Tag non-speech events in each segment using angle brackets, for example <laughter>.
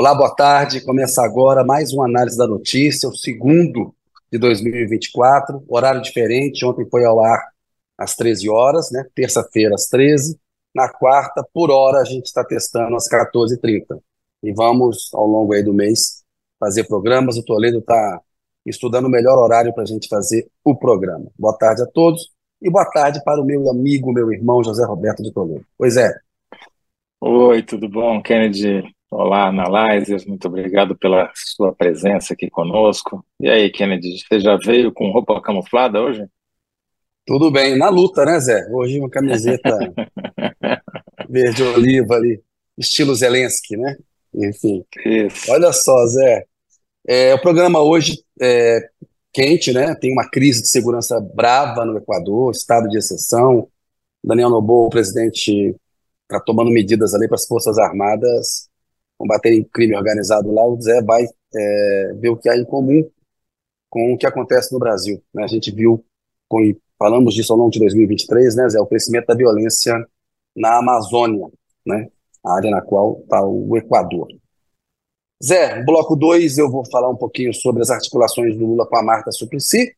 Olá, boa tarde. Começa agora mais uma análise da notícia, o segundo de 2024, horário diferente. Ontem foi ao ar às 13 horas, né? Terça-feira às 13. Na quarta, por hora, a gente está testando às 14h30. E vamos, ao longo aí do mês, fazer programas. O Toledo está estudando o melhor horário para a gente fazer o programa. Boa tarde a todos e boa tarde para o meu amigo, meu irmão José Roberto de Toledo. Pois é. Oi, tudo bom, Kennedy? Olá, Analyzers, muito obrigado pela sua presença aqui conosco. E aí, Kennedy, você já veio com roupa camuflada hoje? Tudo bem, na luta, né, Zé? Hoje uma camiseta <laughs> verde oliva ali, estilo Zelensky, né? Enfim. Isso. Olha só, Zé. É, o programa hoje é quente, né? Tem uma crise de segurança brava no Equador, estado de exceção. Daniel Noboa, o presidente, está tomando medidas ali para as Forças Armadas combaterem crime organizado lá. O Zé vai é, ver o que há em comum com o que acontece no Brasil. Né? A gente viu, com, falamos disso ao longo de 2023, né, Zé, o crescimento da violência na Amazônia, né? a área na qual está o Equador. Zé, bloco 2, eu vou falar um pouquinho sobre as articulações do Lula com a Marta Suplicy, que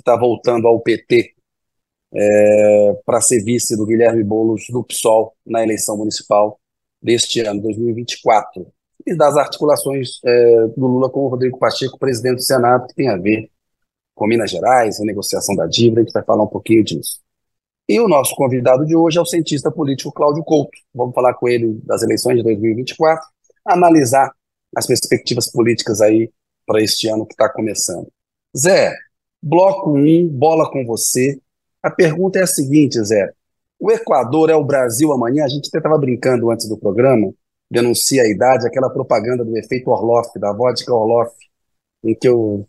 está voltando ao PT é, para ser vice do Guilherme Boulos do PSOL na eleição municipal deste ano, 2024. E das articulações é, do Lula com o Rodrigo Pacheco, presidente do Senado, que tem a ver com Minas Gerais, a negociação da dívida, a gente vai falar um pouquinho disso. E o nosso convidado de hoje é o cientista político Cláudio Couto. Vamos falar com ele das eleições de 2024, analisar as perspectivas políticas aí para este ano que está começando. Zé, bloco 1, um, bola com você. A pergunta é a seguinte, Zé. O Equador é o Brasil amanhã? A gente até estava brincando antes do programa, denuncia a idade, aquela propaganda do efeito Orloff, da vodka Orloff, em que o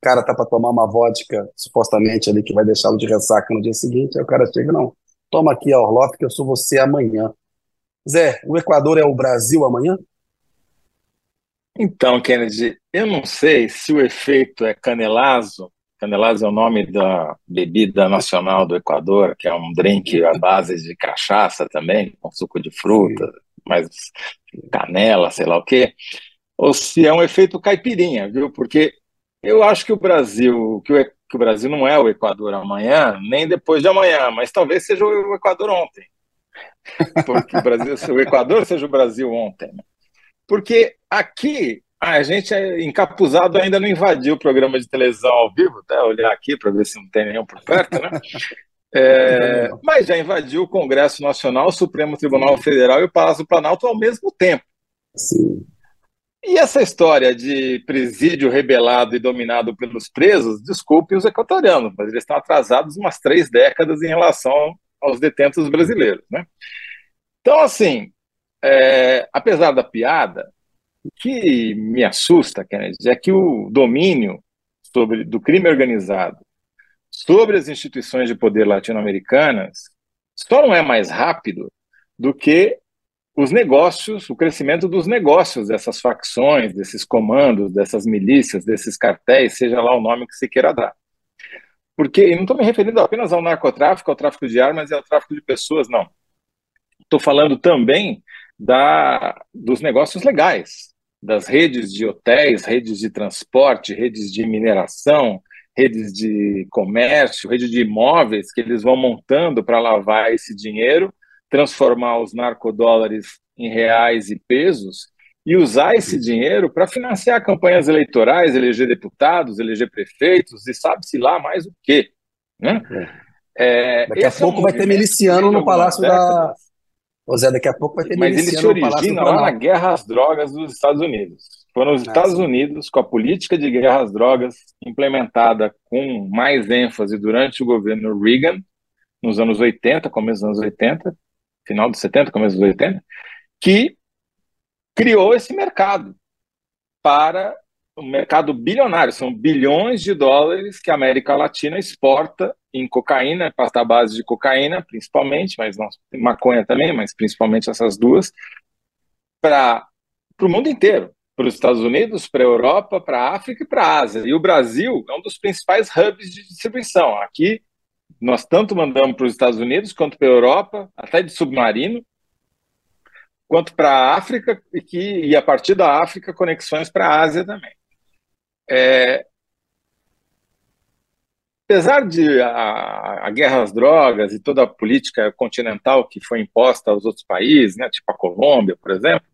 cara tá para tomar uma vodka, supostamente ali, que vai deixá-lo de ressaca no dia seguinte, aí o cara chega, não, toma aqui a Orloff que eu sou você amanhã. Zé, o Equador é o Brasil amanhã? Então, Kennedy, eu não sei se o efeito é canelazo. Canelazo é o nome da bebida nacional do Equador, que é um drink à base de cachaça também, com suco de fruta, mais canela, sei lá o quê. Ou se é um efeito caipirinha, viu? Porque eu acho que o Brasil, que o, que o Brasil não é o Equador amanhã, nem depois de amanhã, mas talvez seja o Equador ontem. Porque o Brasil, <laughs> o Equador seja o Brasil ontem. Né? Porque aqui a gente é encapuzado ainda não invadiu o programa de televisão ao vivo, até olhar aqui para ver se não tem nenhum por perto, né? É, mas já invadiu o Congresso Nacional, o Supremo Tribunal Federal e o Palácio do Planalto ao mesmo tempo. Sim. E essa história de presídio rebelado e dominado pelos presos, desculpe os equatorianos, mas eles estão atrasados umas três décadas em relação aos detentos brasileiros, né? Então, assim, é, apesar da piada, o que me assusta, Kennedy, é que o domínio sobre, do crime organizado sobre as instituições de poder latino-americanas só não é mais rápido do que os negócios, o crescimento dos negócios dessas facções, desses comandos, dessas milícias, desses cartéis, seja lá o nome que se queira dar. Porque, e não estou me referindo apenas ao narcotráfico, ao tráfico de armas e ao tráfico de pessoas, não. Estou falando também da, dos negócios legais, das redes de hotéis, redes de transporte, redes de mineração, redes de comércio, rede de imóveis que eles vão montando para lavar esse dinheiro, transformar os narcodólares em reais e pesos e usar esse dinheiro para financiar campanhas eleitorais, eleger deputados, eleger prefeitos e sabe-se lá mais o quê. Né? É, é Daqui a pouco é um vai ter miliciano no Palácio da, Ô Zé, daqui a pouco vai ter Mas ele se origina lá na guerra às drogas dos Estados Unidos. Foram os ah, Estados sim. Unidos, com a política de guerra às drogas implementada com mais ênfase durante o governo Reagan, nos anos 80, começo dos anos 80, final dos 70, começo dos 80, que criou esse mercado para um mercado bilionário, são bilhões de dólares que a América Latina exporta em cocaína, pasta base de cocaína, principalmente, mas não maconha também, mas principalmente essas duas, para o mundo inteiro, para os Estados Unidos, para a Europa, para a África e para a Ásia. E o Brasil é um dos principais hubs de distribuição. Aqui nós tanto mandamos para os Estados Unidos quanto para a Europa, até de submarino, quanto para a África e que e a partir da África conexões para a Ásia também. É, apesar de a, a, guerra às drogas e toda a política continental que foi imposta aos outros países, né, tipo a Colômbia, por exemplo,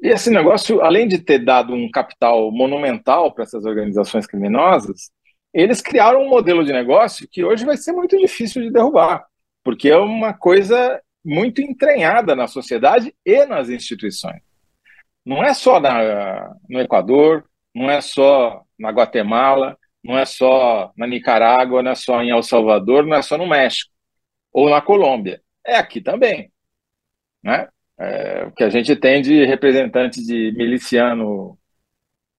e esse negócio, além de ter dado um capital monumental para essas organizações criminosas, eles criaram um modelo de negócio que hoje vai ser muito difícil de derrubar, porque é uma coisa muito entranhada na sociedade e nas instituições. Não é só na, no Equador, não é só na Guatemala, não é só na Nicarágua, não é só em El Salvador, não é só no México ou na Colômbia. É aqui também. Né? É, o que a gente tem de representante de miliciano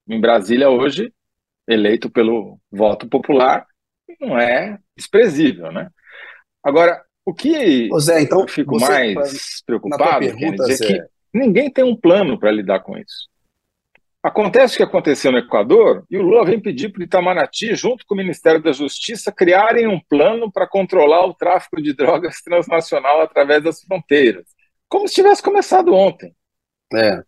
em Brasília hoje, eleito pelo voto popular, não é desprezível. Né? Agora, o que Ô Zé, então, eu fico mais preocupado pergunta, é que ninguém tem um plano para lidar com isso. Acontece o que aconteceu no Equador e o Lula vem pedir para o Itamaraty, junto com o Ministério da Justiça, criarem um plano para controlar o tráfico de drogas <laughs> transnacional através das fronteiras. Como se tivesse começado ontem. É.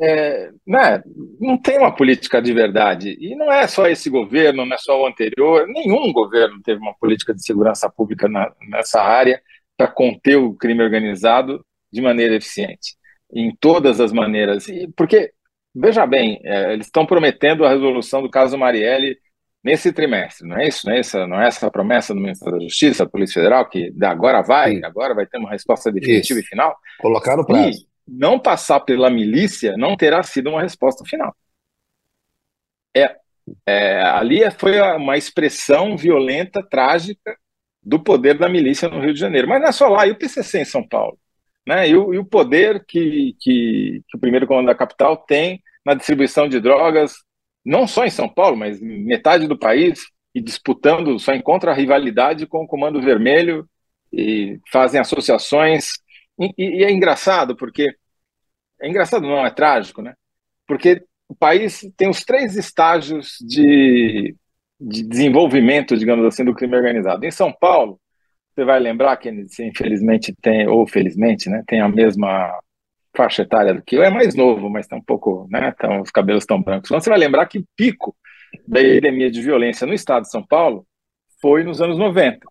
É, né, não tem uma política de verdade. E não é só esse governo, não é só o anterior, nenhum governo teve uma política de segurança pública na, nessa área para conter o crime organizado de maneira eficiente, em todas as maneiras. E, porque Veja bem, é, eles estão prometendo a resolução do caso Marielle nesse trimestre, não é isso? Não é essa, não é essa a promessa do Ministério da Justiça, da Polícia Federal, que agora vai, Sim. agora vai ter uma resposta definitiva isso. e final? Colocar no prazo. E não passar pela milícia não terá sido uma resposta final. É, é, ali foi uma expressão violenta, trágica, do poder da milícia no Rio de Janeiro. Mas não é só lá, e o PCC em São Paulo? Né? E o, e o poder que, que, que, o primeiro comando da capital tem na distribuição de drogas, não só em São Paulo, mas metade do país, e disputando, só encontra rivalidade com o Comando Vermelho e fazem associações. E, e é engraçado, porque. É engraçado, não, é trágico, né? Porque o país tem os três estágios de, de desenvolvimento, digamos assim, do crime organizado. Em São Paulo, você vai lembrar que infelizmente tem, ou felizmente, né, tem a mesma faixa etária do que eu, é mais novo, mas está um pouco, né, então, os cabelos estão brancos. Então, você vai lembrar que o pico da epidemia de violência no estado de São Paulo foi nos anos 90,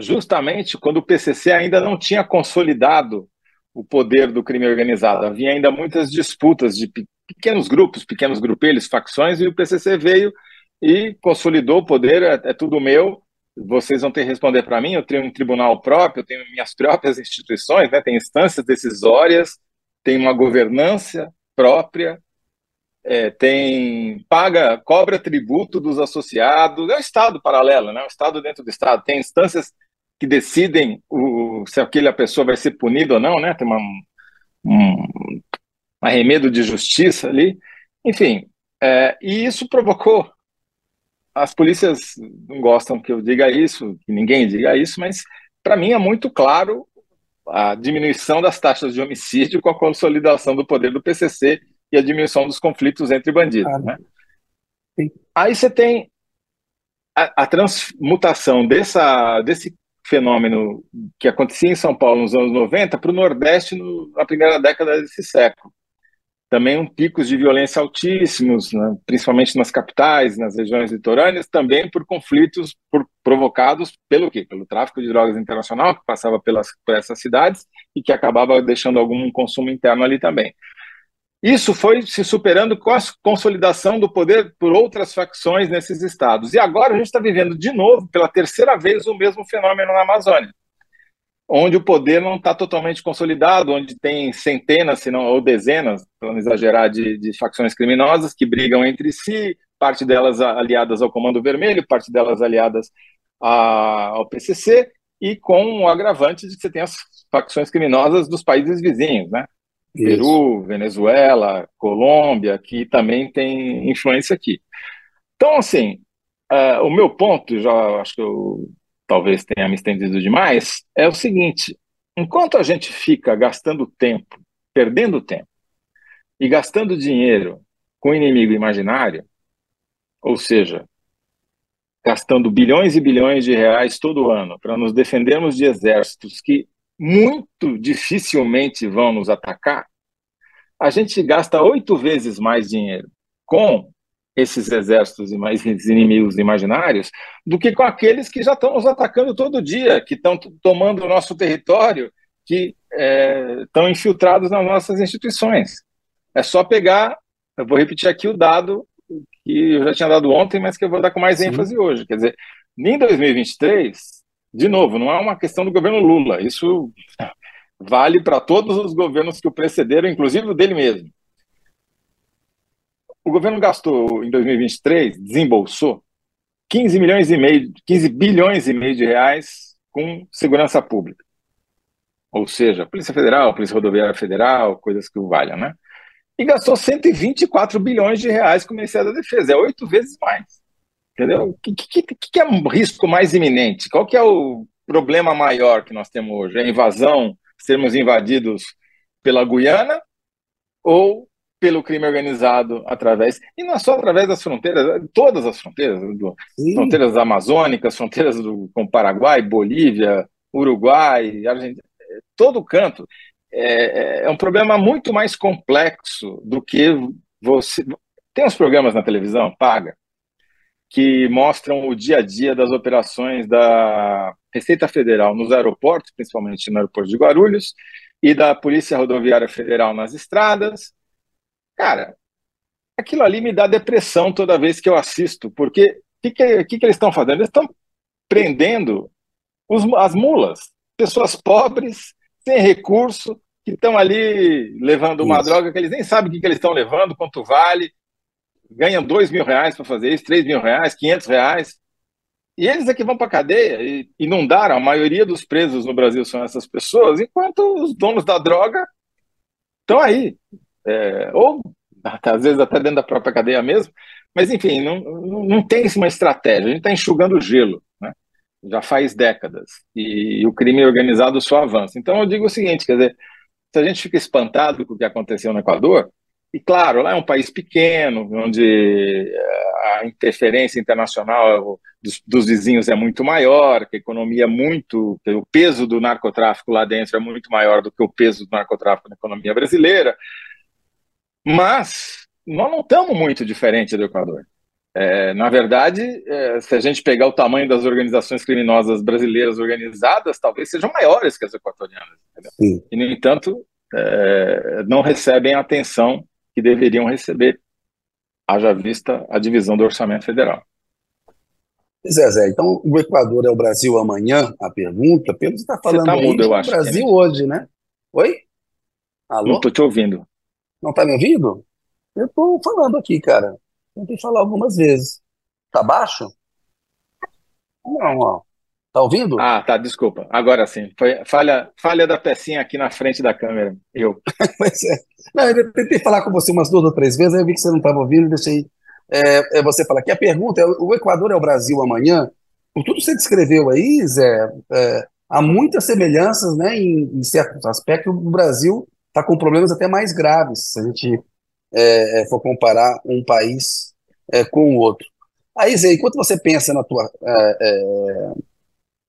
justamente quando o PCC ainda não tinha consolidado o poder do crime organizado. Havia ainda muitas disputas de pequenos grupos, pequenos grupelhos, facções, e o PCC veio e consolidou o poder, é, é tudo meu, vocês vão ter que responder para mim. Eu tenho um tribunal próprio, eu tenho minhas próprias instituições, né? tem instâncias decisórias, tem uma governança própria, é, tem paga, cobra tributo dos associados, é um Estado paralelo, né? um Estado dentro do Estado. Tem instâncias que decidem o, se aquela pessoa vai ser punida ou não, né? tem uma, um arremedo de justiça ali. Enfim, é, e isso provocou as polícias não gostam que eu diga isso, que ninguém diga isso, mas para mim é muito claro a diminuição das taxas de homicídio com a consolidação do poder do PCC e a diminuição dos conflitos entre bandidos. Ah, né? Aí você tem a, a, transmutação dessa, desse fenômeno que acontecia em São Paulo nos anos 90 para o Nordeste no, na primeira década desse século também um picos de violência altíssimos, né, principalmente nas capitais, nas regiões litorâneas, também por conflitos por, provocados pelo quê? Pelo tráfico de drogas internacional que passava pelas, por essas cidades e que acabava deixando algum consumo interno ali também. Isso foi se superando com a consolidação do poder por outras facções nesses estados. E agora a gente está vivendo de novo, pela terceira vez, o mesmo fenômeno na Amazônia onde o poder não está totalmente consolidado, onde tem centenas, se não ou dezenas, para não exagerar, de, de facções criminosas que brigam entre si, parte delas aliadas ao Comando Vermelho, parte delas aliadas a, ao PCC, e com o agravante de que você tem as facções criminosas dos países vizinhos, né? Isso. Peru, Venezuela, Colômbia, que também tem influência aqui. Então, assim, uh, o meu ponto, já acho que eu talvez tenha me estendido demais, é o seguinte: enquanto a gente fica gastando tempo, perdendo tempo e gastando dinheiro com inimigo imaginário, ou seja, gastando bilhões e bilhões de reais todo ano para nos defendermos de exércitos que muito dificilmente vão nos atacar, a gente gasta oito vezes mais dinheiro com esses exércitos e mais inimigos imaginários do que com aqueles que já estão nos atacando todo dia, que estão tomando o nosso território, que é, estão infiltrados nas nossas instituições. É só pegar, eu vou repetir aqui o dado que eu já tinha dado ontem, mas que eu vou dar com mais Sim. ênfase hoje. Quer dizer, em 2023, de novo, não é uma questão do governo Lula, isso vale para todos os governos que o precederam, inclusive o dele mesmo. O governo gastou em 2023, desembolsou 15 milhões e meio, 15 bilhões e meio de reais com segurança pública. Ou seja, Polícia Federal, Polícia Rodoviária Federal, coisas que o valham, né? E gastou 124 bilhões de reais com o Ministério da Defesa, é oito vezes mais. Entendeu? O que, que, que, é um risco mais iminente? Qual que é o problema maior que nós temos hoje? A invasão, sermos invadidos pela Guiana ou pelo crime organizado através, e não é só através das fronteiras, todas as fronteiras, do, fronteiras amazônicas, fronteiras do, com Paraguai, Bolívia, Uruguai, Argentina, todo canto. É, é, é um problema muito mais complexo do que você. Tem uns programas na televisão, paga, que mostram o dia a dia das operações da Receita Federal nos aeroportos, principalmente no aeroporto de Guarulhos, e da Polícia Rodoviária Federal nas estradas, Cara, aquilo ali me dá depressão toda vez que eu assisto, porque o que, que, que, que, eles estão fazendo? Eles estão prendendo os, as mulas, pessoas pobres, sem recurso, que estão ali levando uma isso. droga que eles nem sabem o que, que eles estão levando, quanto vale, ganham dois mil reais para fazer isso, três mil reais, quinhentos reais. E eles é que vão para a cadeia e inundaram. A maioria dos presos no Brasil são essas pessoas, enquanto os donos da droga estão aí, é, ou às vezes até dentro da própria cadeia mesmo, mas enfim, não, não tem uma estratégia, a gente está enxugando gelo, né? já faz décadas, e, e o crime organizado só avança. Então eu digo o seguinte, quer dizer, se a gente fica espantado com o que aconteceu no Equador, e claro, lá é um país pequeno, onde eh, a interferência internacional dos, dos, vizinhos é muito maior, que a economia é muito. o peso do narcotráfico lá dentro é muito maior do que o peso do narcotráfico na economia brasileira. Mas nós não estamos muito diferentes do Equador. É, na verdade, é, se a gente pegar o tamanho das organizações criminosas brasileiras organizadas, talvez sejam maiores que as equatorianas. E, no entanto, é, não recebem a atenção que deveriam receber, haja vista a divisão do orçamento federal. Zé, então o Equador é o Brasil amanhã? A pergunta, você está falando Você tá mudo, aí, eu é acho, o Brasil hoje, né? Oi? Alô? Não estou te ouvindo. Não tá me ouvindo? Eu tô falando aqui, cara. Tentei falar algumas vezes. Tá baixo? Não, ó. Tá ouvindo? Ah, tá, desculpa. Agora sim. Foi falha, falha da pecinha aqui na frente da câmera. Eu. <laughs> Mas é. Não, eu tentei falar com você umas duas ou três vezes, aí eu vi que você não estava ouvindo, deixei é, é você falar aqui. A pergunta é: o Equador é o Brasil amanhã? Por tudo que você descreveu aí, Zé, é, há muitas semelhanças, né, em, em certos aspectos, o Brasil está com problemas até mais graves, se a gente é, é, for comparar um país é, com o outro. Aí, Zé, enquanto você pensa na tua é, é,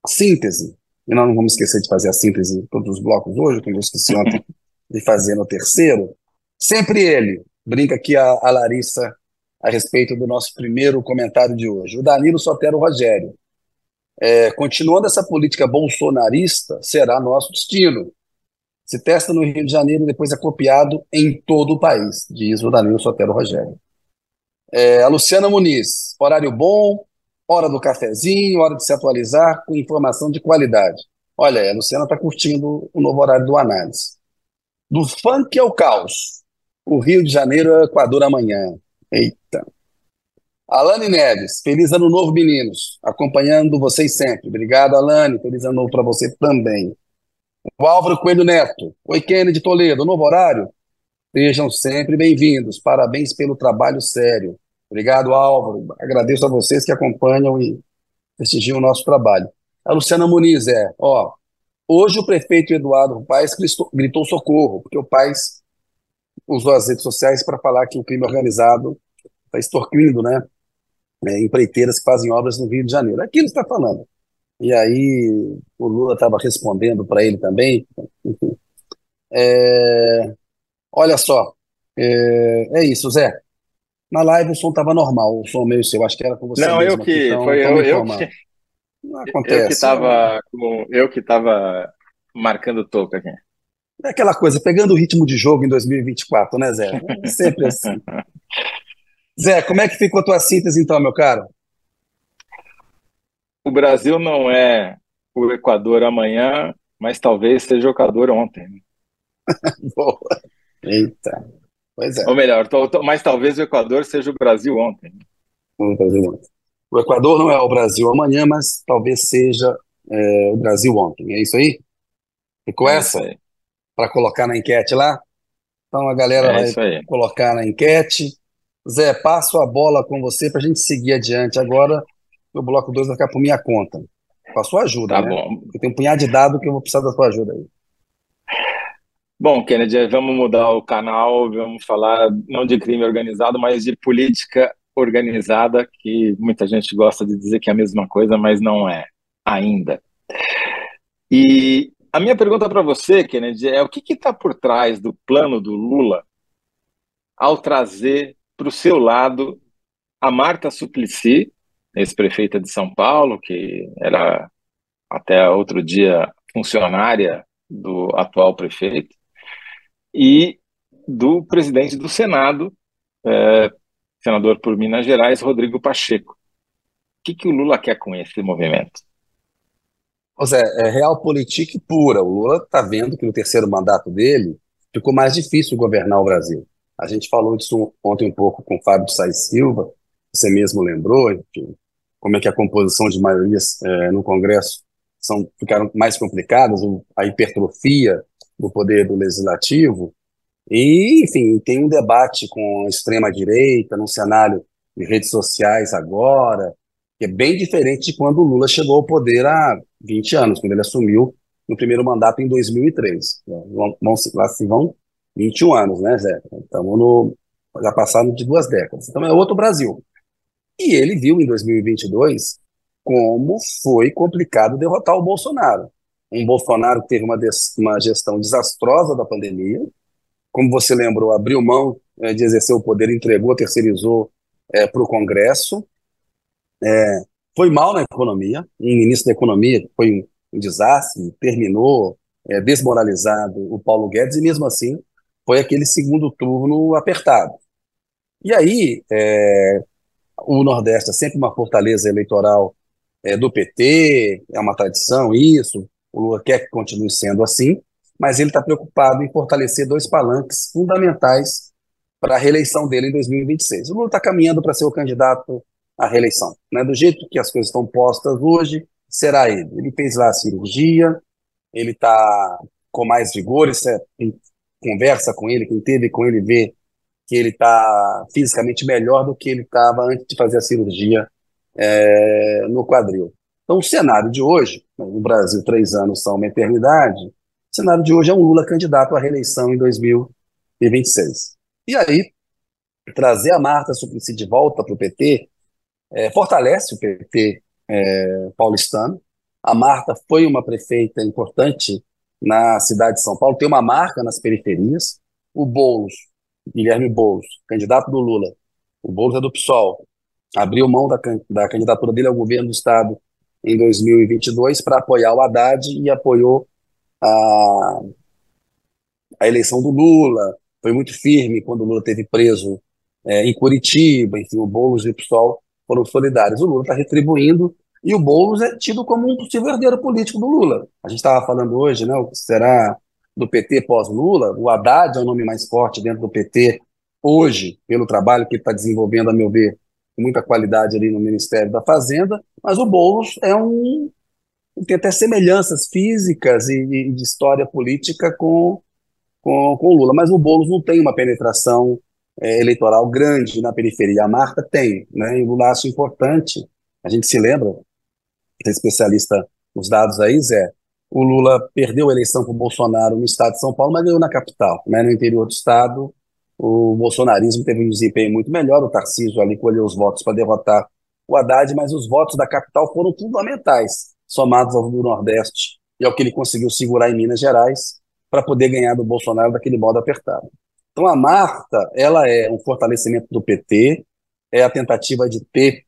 síntese, e nós não vamos esquecer de fazer a síntese de todos os blocos hoje, como eu esqueci ontem <laughs> de fazer no terceiro, sempre ele, brinca aqui a, a Larissa a respeito do nosso primeiro comentário de hoje. O Danilo Sotero Rogério. É, continuando essa política bolsonarista, será nosso destino se testa no Rio de Janeiro e depois é copiado em todo o país, diz o Danilo Sotero Rogério. É, a Luciana Muniz, horário bom, hora do cafezinho, hora de se atualizar com informação de qualidade. Olha, a Luciana está curtindo o novo horário do análise. Do funk ao caos. O Rio de Janeiro é o Equador amanhã. Eita. Alane Neves, feliz ano novo, meninos. Acompanhando vocês sempre. Obrigado, Alane. Feliz ano novo para você também. O Álvaro Coelho Neto. Oi, Kennedy Toledo. Novo horário? Sejam sempre bem-vindos. Parabéns pelo trabalho sério. Obrigado, Álvaro. Agradeço a vocês que acompanham e prestigiam o nosso trabalho. A Luciana Muniz é, ó, hoje o prefeito Eduardo Paes gritou, socorro, porque o Paes usou as redes sociais para falar que o crime organizado está extorquindo, né, é, empreiteiras que fazem obras no Rio de Janeiro. Aquilo está falando. E aí o Lula estava respondendo para ele também. É, olha só, é, é, isso, Zé. Na live o som estava normal, o som meio seu, acho que era com você Não, mesmo eu que, então, foi eu, eu que, acontece. Eu que estava, eu que estava marcando o topo aqui. É aquela coisa, pegando o ritmo de jogo em 2024, né, Zé? É sempre assim. <laughs> Zé, como é que ficou a tua síntese então, meu caro? O Brasil não é o Equador amanhã, mas talvez seja o Equador ontem. <laughs> Boa. Eita. Pois é. Ou melhor, tô, tô, mas talvez o Equador seja o Brasil ontem. O, Brasil ontem. o Equador não é o Brasil amanhã, mas talvez seja é, o Brasil ontem. É isso aí? Ficou é essa? Para colocar na enquete lá? Então a galera é vai colocar na enquete. Zé, passo a bola com você para a gente seguir adiante. Agora o bloco 2 vai ficar por minha conta. Com a sua ajuda, tá né? bom. Eu tenho um punhado de dado que eu vou precisar da sua ajuda aí. Bom, Kennedy, vamos mudar o canal, vamos falar não de crime organizado, mas de política organizada, que muita gente gosta de dizer que é a mesma coisa, mas não é ainda. E a minha pergunta para você, Kennedy, é o que está por trás do plano do Lula ao trazer para o seu lado a Marta Suplicy, ex-prefeita de São Paulo, que era até outro dia funcionária do atual prefeito, e do presidente do Senado, é, senador por Minas Gerais, Rodrigo Pacheco. O que, que o Lula quer com esse movimento? José, é realpolitik pura. O Lula está vendo que no terceiro mandato dele ficou mais difícil governar o Brasil. A gente falou disso ontem um pouco com o Fábio Sais Silva, você mesmo lembrou, enfim, como é que a composição de maiorias é, no Congresso são, ficaram mais complicadas, a hipertrofia do poder do legislativo. E, enfim, tem um debate com a extrema-direita no cenário de redes sociais agora, que é bem diferente de quando o Lula chegou ao poder há 20 anos, quando ele assumiu no primeiro mandato em 2003. Vão, vão, lá se vão 21 anos, né, Zé? Estamos no. Já passaram de duas décadas. Então é outro Brasil. E ele viu em 2022 como foi complicado derrotar o Bolsonaro. Um Bolsonaro que teve uma, uma gestão desastrosa da pandemia, como você lembrou, abriu mão é, de exercer o poder, entregou, terceirizou é, para o Congresso, é, foi mal na economia, um ministro da economia foi um, um desastre, terminou é, desmoralizado o Paulo Guedes, e mesmo assim foi aquele segundo turno apertado. E aí, é, o Nordeste é sempre uma fortaleza eleitoral é, do PT, é uma tradição isso, o Lula quer que continue sendo assim, mas ele está preocupado em fortalecer dois palanques fundamentais para a reeleição dele em 2026. O Lula está caminhando para ser o candidato à reeleição. Né? Do jeito que as coisas estão postas hoje, será ele. Ele fez lá a cirurgia, ele está com mais vigor, é, quem conversa com ele, quem teve com ele vê que ele está fisicamente melhor do que ele estava antes de fazer a cirurgia é, no quadril. Então, o cenário de hoje, no Brasil, três anos são uma eternidade, o cenário de hoje é um Lula candidato à reeleição em 2026. E aí, trazer a Marta Suplicy de volta para o PT é, fortalece o PT é, paulistano. A Marta foi uma prefeita importante na cidade de São Paulo, tem uma marca nas periferias. O Boulos, Guilherme Boulos, candidato do Lula, o Boulos é do PSOL, abriu mão da, da candidatura dele ao governo do Estado em 2022 para apoiar o Haddad e apoiou a, a eleição do Lula. Foi muito firme quando o Lula teve preso é, em Curitiba, enfim, o Boulos e o PSOL foram solidários. O Lula está retribuindo e o Boulos é tido como um possível herdeiro político do Lula. A gente estava falando hoje, né, o que será do PT pós-Lula. O Haddad é o nome mais forte dentro do PT hoje, pelo trabalho que ele está desenvolvendo, a meu ver, com muita qualidade ali no Ministério da Fazenda, mas o Boulos é um tem até semelhanças físicas e, e de história política com, com, com o Lula, mas o Boulos não tem uma penetração é, eleitoral grande na periferia. A Marta tem, né? E o acha importante. A gente se lembra, é especialista nos dados aí, Zé, o Lula perdeu a eleição com o Bolsonaro no estado de São Paulo, mas ganhou na capital, né? No interior do estado, o bolsonarismo teve um desempenho muito melhor, o Tarcísio ali colheu os votos para derrotar o Haddad, mas os votos da capital foram fundamentais somados ao do Nordeste e ao que ele conseguiu segurar em Minas Gerais para poder ganhar do Bolsonaro daquele modo apertado. Então a Marta, ela é um fortalecimento do PT, é a tentativa de ter,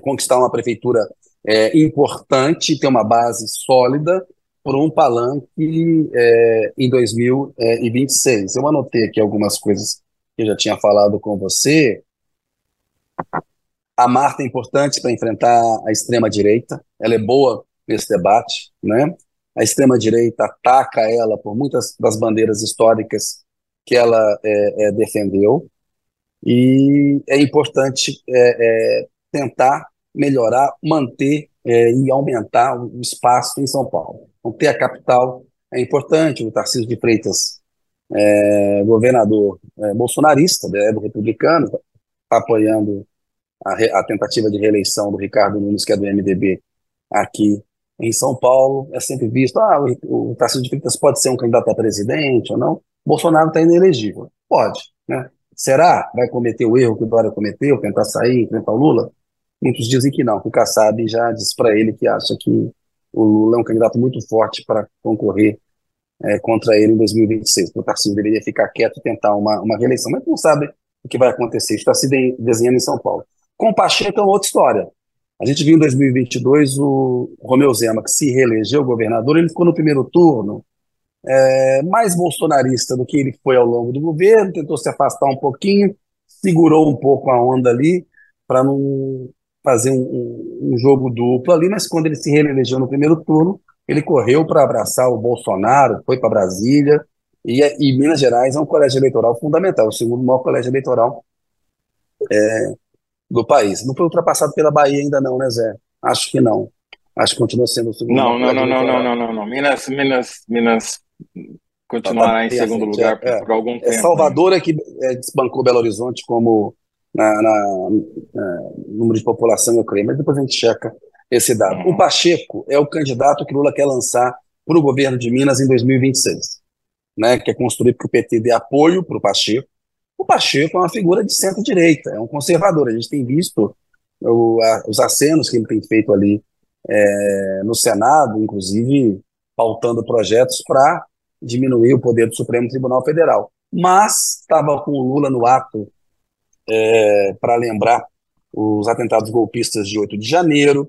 conquistar uma prefeitura é, importante, ter uma base sólida por um palanque é, em 2026. Eu anotei aqui algumas coisas que eu já tinha falado com você. A Marta é importante para enfrentar a extrema-direita, ela é boa nesse debate, né? A extrema-direita ataca ela por muitas das bandeiras históricas que ela é, é, defendeu, e é importante é, é tentar melhorar, manter é, e aumentar o espaço em São Paulo. Então, ter a capital é importante. O Tarcísio de Freitas, é, governador bolsonarista, é do republicano, está apoiando a, a, tentativa de reeleição do Ricardo Nunes, que é do MDB, aqui em São Paulo. É sempre visto, ah, o, o Tarcísio de Freitas pode ser um candidato a presidente ou não. Bolsonaro está inelegível. Pode, né? Será? Vai cometer o erro que o Dória cometeu, tentar sair, enfrentar o Lula? Muitos dizem que não, que o Kassab já disse para ele que acha que o Lula é um candidato muito forte para concorrer é, contra ele em 2026. O Tarcísio deveria ficar quieto e tentar uma, uma reeleição, mas não sabe o que vai acontecer. Está se de, desenhando em São Paulo. Com o Pacheco é uma outra história. A gente viu em 2022 o Romeu Zema, que se reelegeu governador, ele ficou no primeiro turno é, mais bolsonarista do que ele foi ao longo do governo, tentou se afastar um pouquinho, segurou um pouco a onda ali para não fazer um, um, jogo duplo ali, mas quando ele se reelegeu no primeiro turno, ele correu para abraçar o Bolsonaro, foi para Brasília, e, e, Minas Gerais é um colégio eleitoral fundamental, o segundo maior colégio eleitoral é, do país. Não foi ultrapassado pela Bahia ainda não, né, Zé? Acho que não. Acho que continua sendo o segundo não, não, não, não, não, não, não, não. Minas, Minas, Minas continuará em segundo lugar é, por, algum é, tempo. É Salvador né? é que é, desbancou Belo Horizonte como na, na, na, número de população, eu creio, mas depois a gente checa esse dado. Uhum. O Pacheco é o candidato que Lula quer lançar para o governo de Minas em 2026, né? Quer construir porque o PT dê apoio para o Pacheco. O Pacheco é uma figura de centro-direita, é um conservador. A gente tem visto o, a, os acenos que ele tem feito ali é, no Senado, inclusive pautando projetos para diminuir o poder do Supremo Tribunal Federal. Mas estava com o Lula no ato é, para lembrar os atentados golpistas de 8 de janeiro,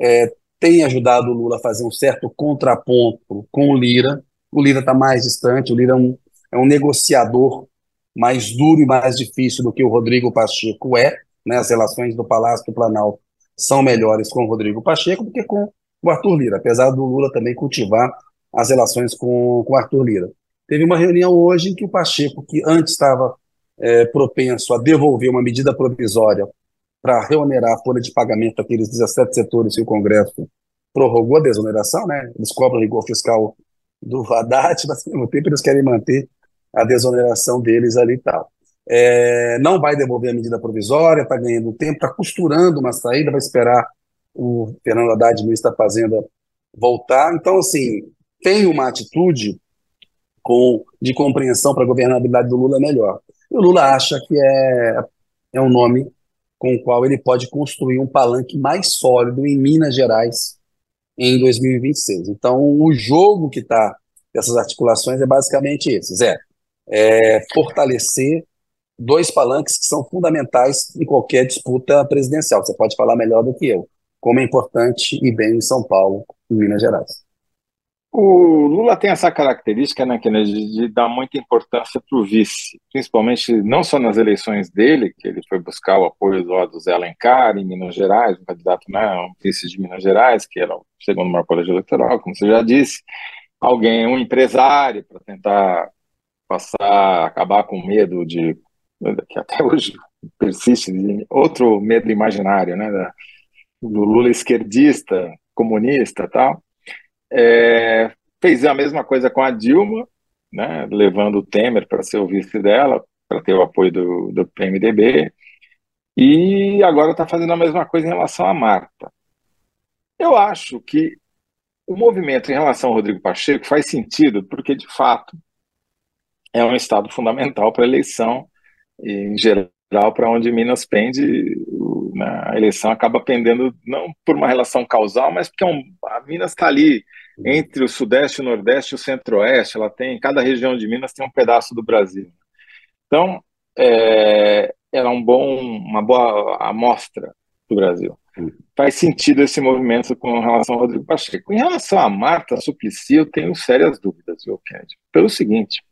é, tem ajudado o Lula a fazer um certo contraponto com o Lira. O Lira está mais distante, o Lira é um, é um negociador mais duro e mais difícil do que o Rodrigo Pacheco é. Né? As relações do Palácio do Planalto são melhores com o Rodrigo Pacheco do que com o Arthur Lira, apesar do Lula também cultivar as relações com o Arthur Lira. Teve uma reunião hoje em que o Pacheco, que antes estava é, propenso a devolver uma medida provisória para reonerar a folha de pagamento daqueles 17 setores que o Congresso prorrogou a desoneração, né? Eles cobram rigor fiscal do <laughs> Haddad, mas ao mesmo tempo eles querem manter a desoneração deles ali e tal. É, não vai devolver a medida provisória, está ganhando tempo, está costurando uma saída, vai esperar o Fernando Haddad, ministro da Fazenda, voltar. Então, assim, tem uma atitude com, de compreensão para a governabilidade do Lula melhor. E o Lula acha que é, é um nome com o qual ele pode construir um palanque mais sólido em Minas Gerais em 2026. Então, o jogo que está dessas articulações é basicamente esse, Zé. É fortalecer dois palanques que são fundamentais em qualquer disputa presidencial. Você pode falar melhor do que eu, como é importante e bem em São Paulo, em Minas Gerais. O Lula tem essa característica, né, Kennedy, de dar muita importância para o vice, principalmente não só nas eleições dele, que ele foi buscar o apoio do, do Zé Alencar em Minas Gerais, um candidato, né, um vice de Minas Gerais, que era o segundo maior colégio eleitoral, como você já disse, alguém, um empresário, para tentar passar, acabar com o medo de, que até hoje persiste, outro medo imaginário, né, da, do Lula esquerdista, comunista tal, é, fez a mesma coisa com a Dilma, né, levando o Temer para ser o vice dela, para ter o apoio do, do PMDB, e agora está fazendo a mesma coisa em relação a Marta. Eu acho que o movimento em relação ao Rodrigo Pacheco faz sentido, porque de fato é um estado fundamental para a eleição, em geral, para onde Minas pende, o né, a eleição acaba pendendo não por uma relação causal, mas porque é um, a Minas está ali entre o Sudeste, o Nordeste e o Centro-Oeste. Ela tem, cada região de Minas tem um pedaço do Brasil. Então, é, era um bom, uma boa amostra do Brasil. Faz sentido esse movimento com relação ao Rodrigo Pacheco. Em relação a Marta Suplicy, eu tenho sérias dúvidas, viu, Kennedy? Pelo seguinte,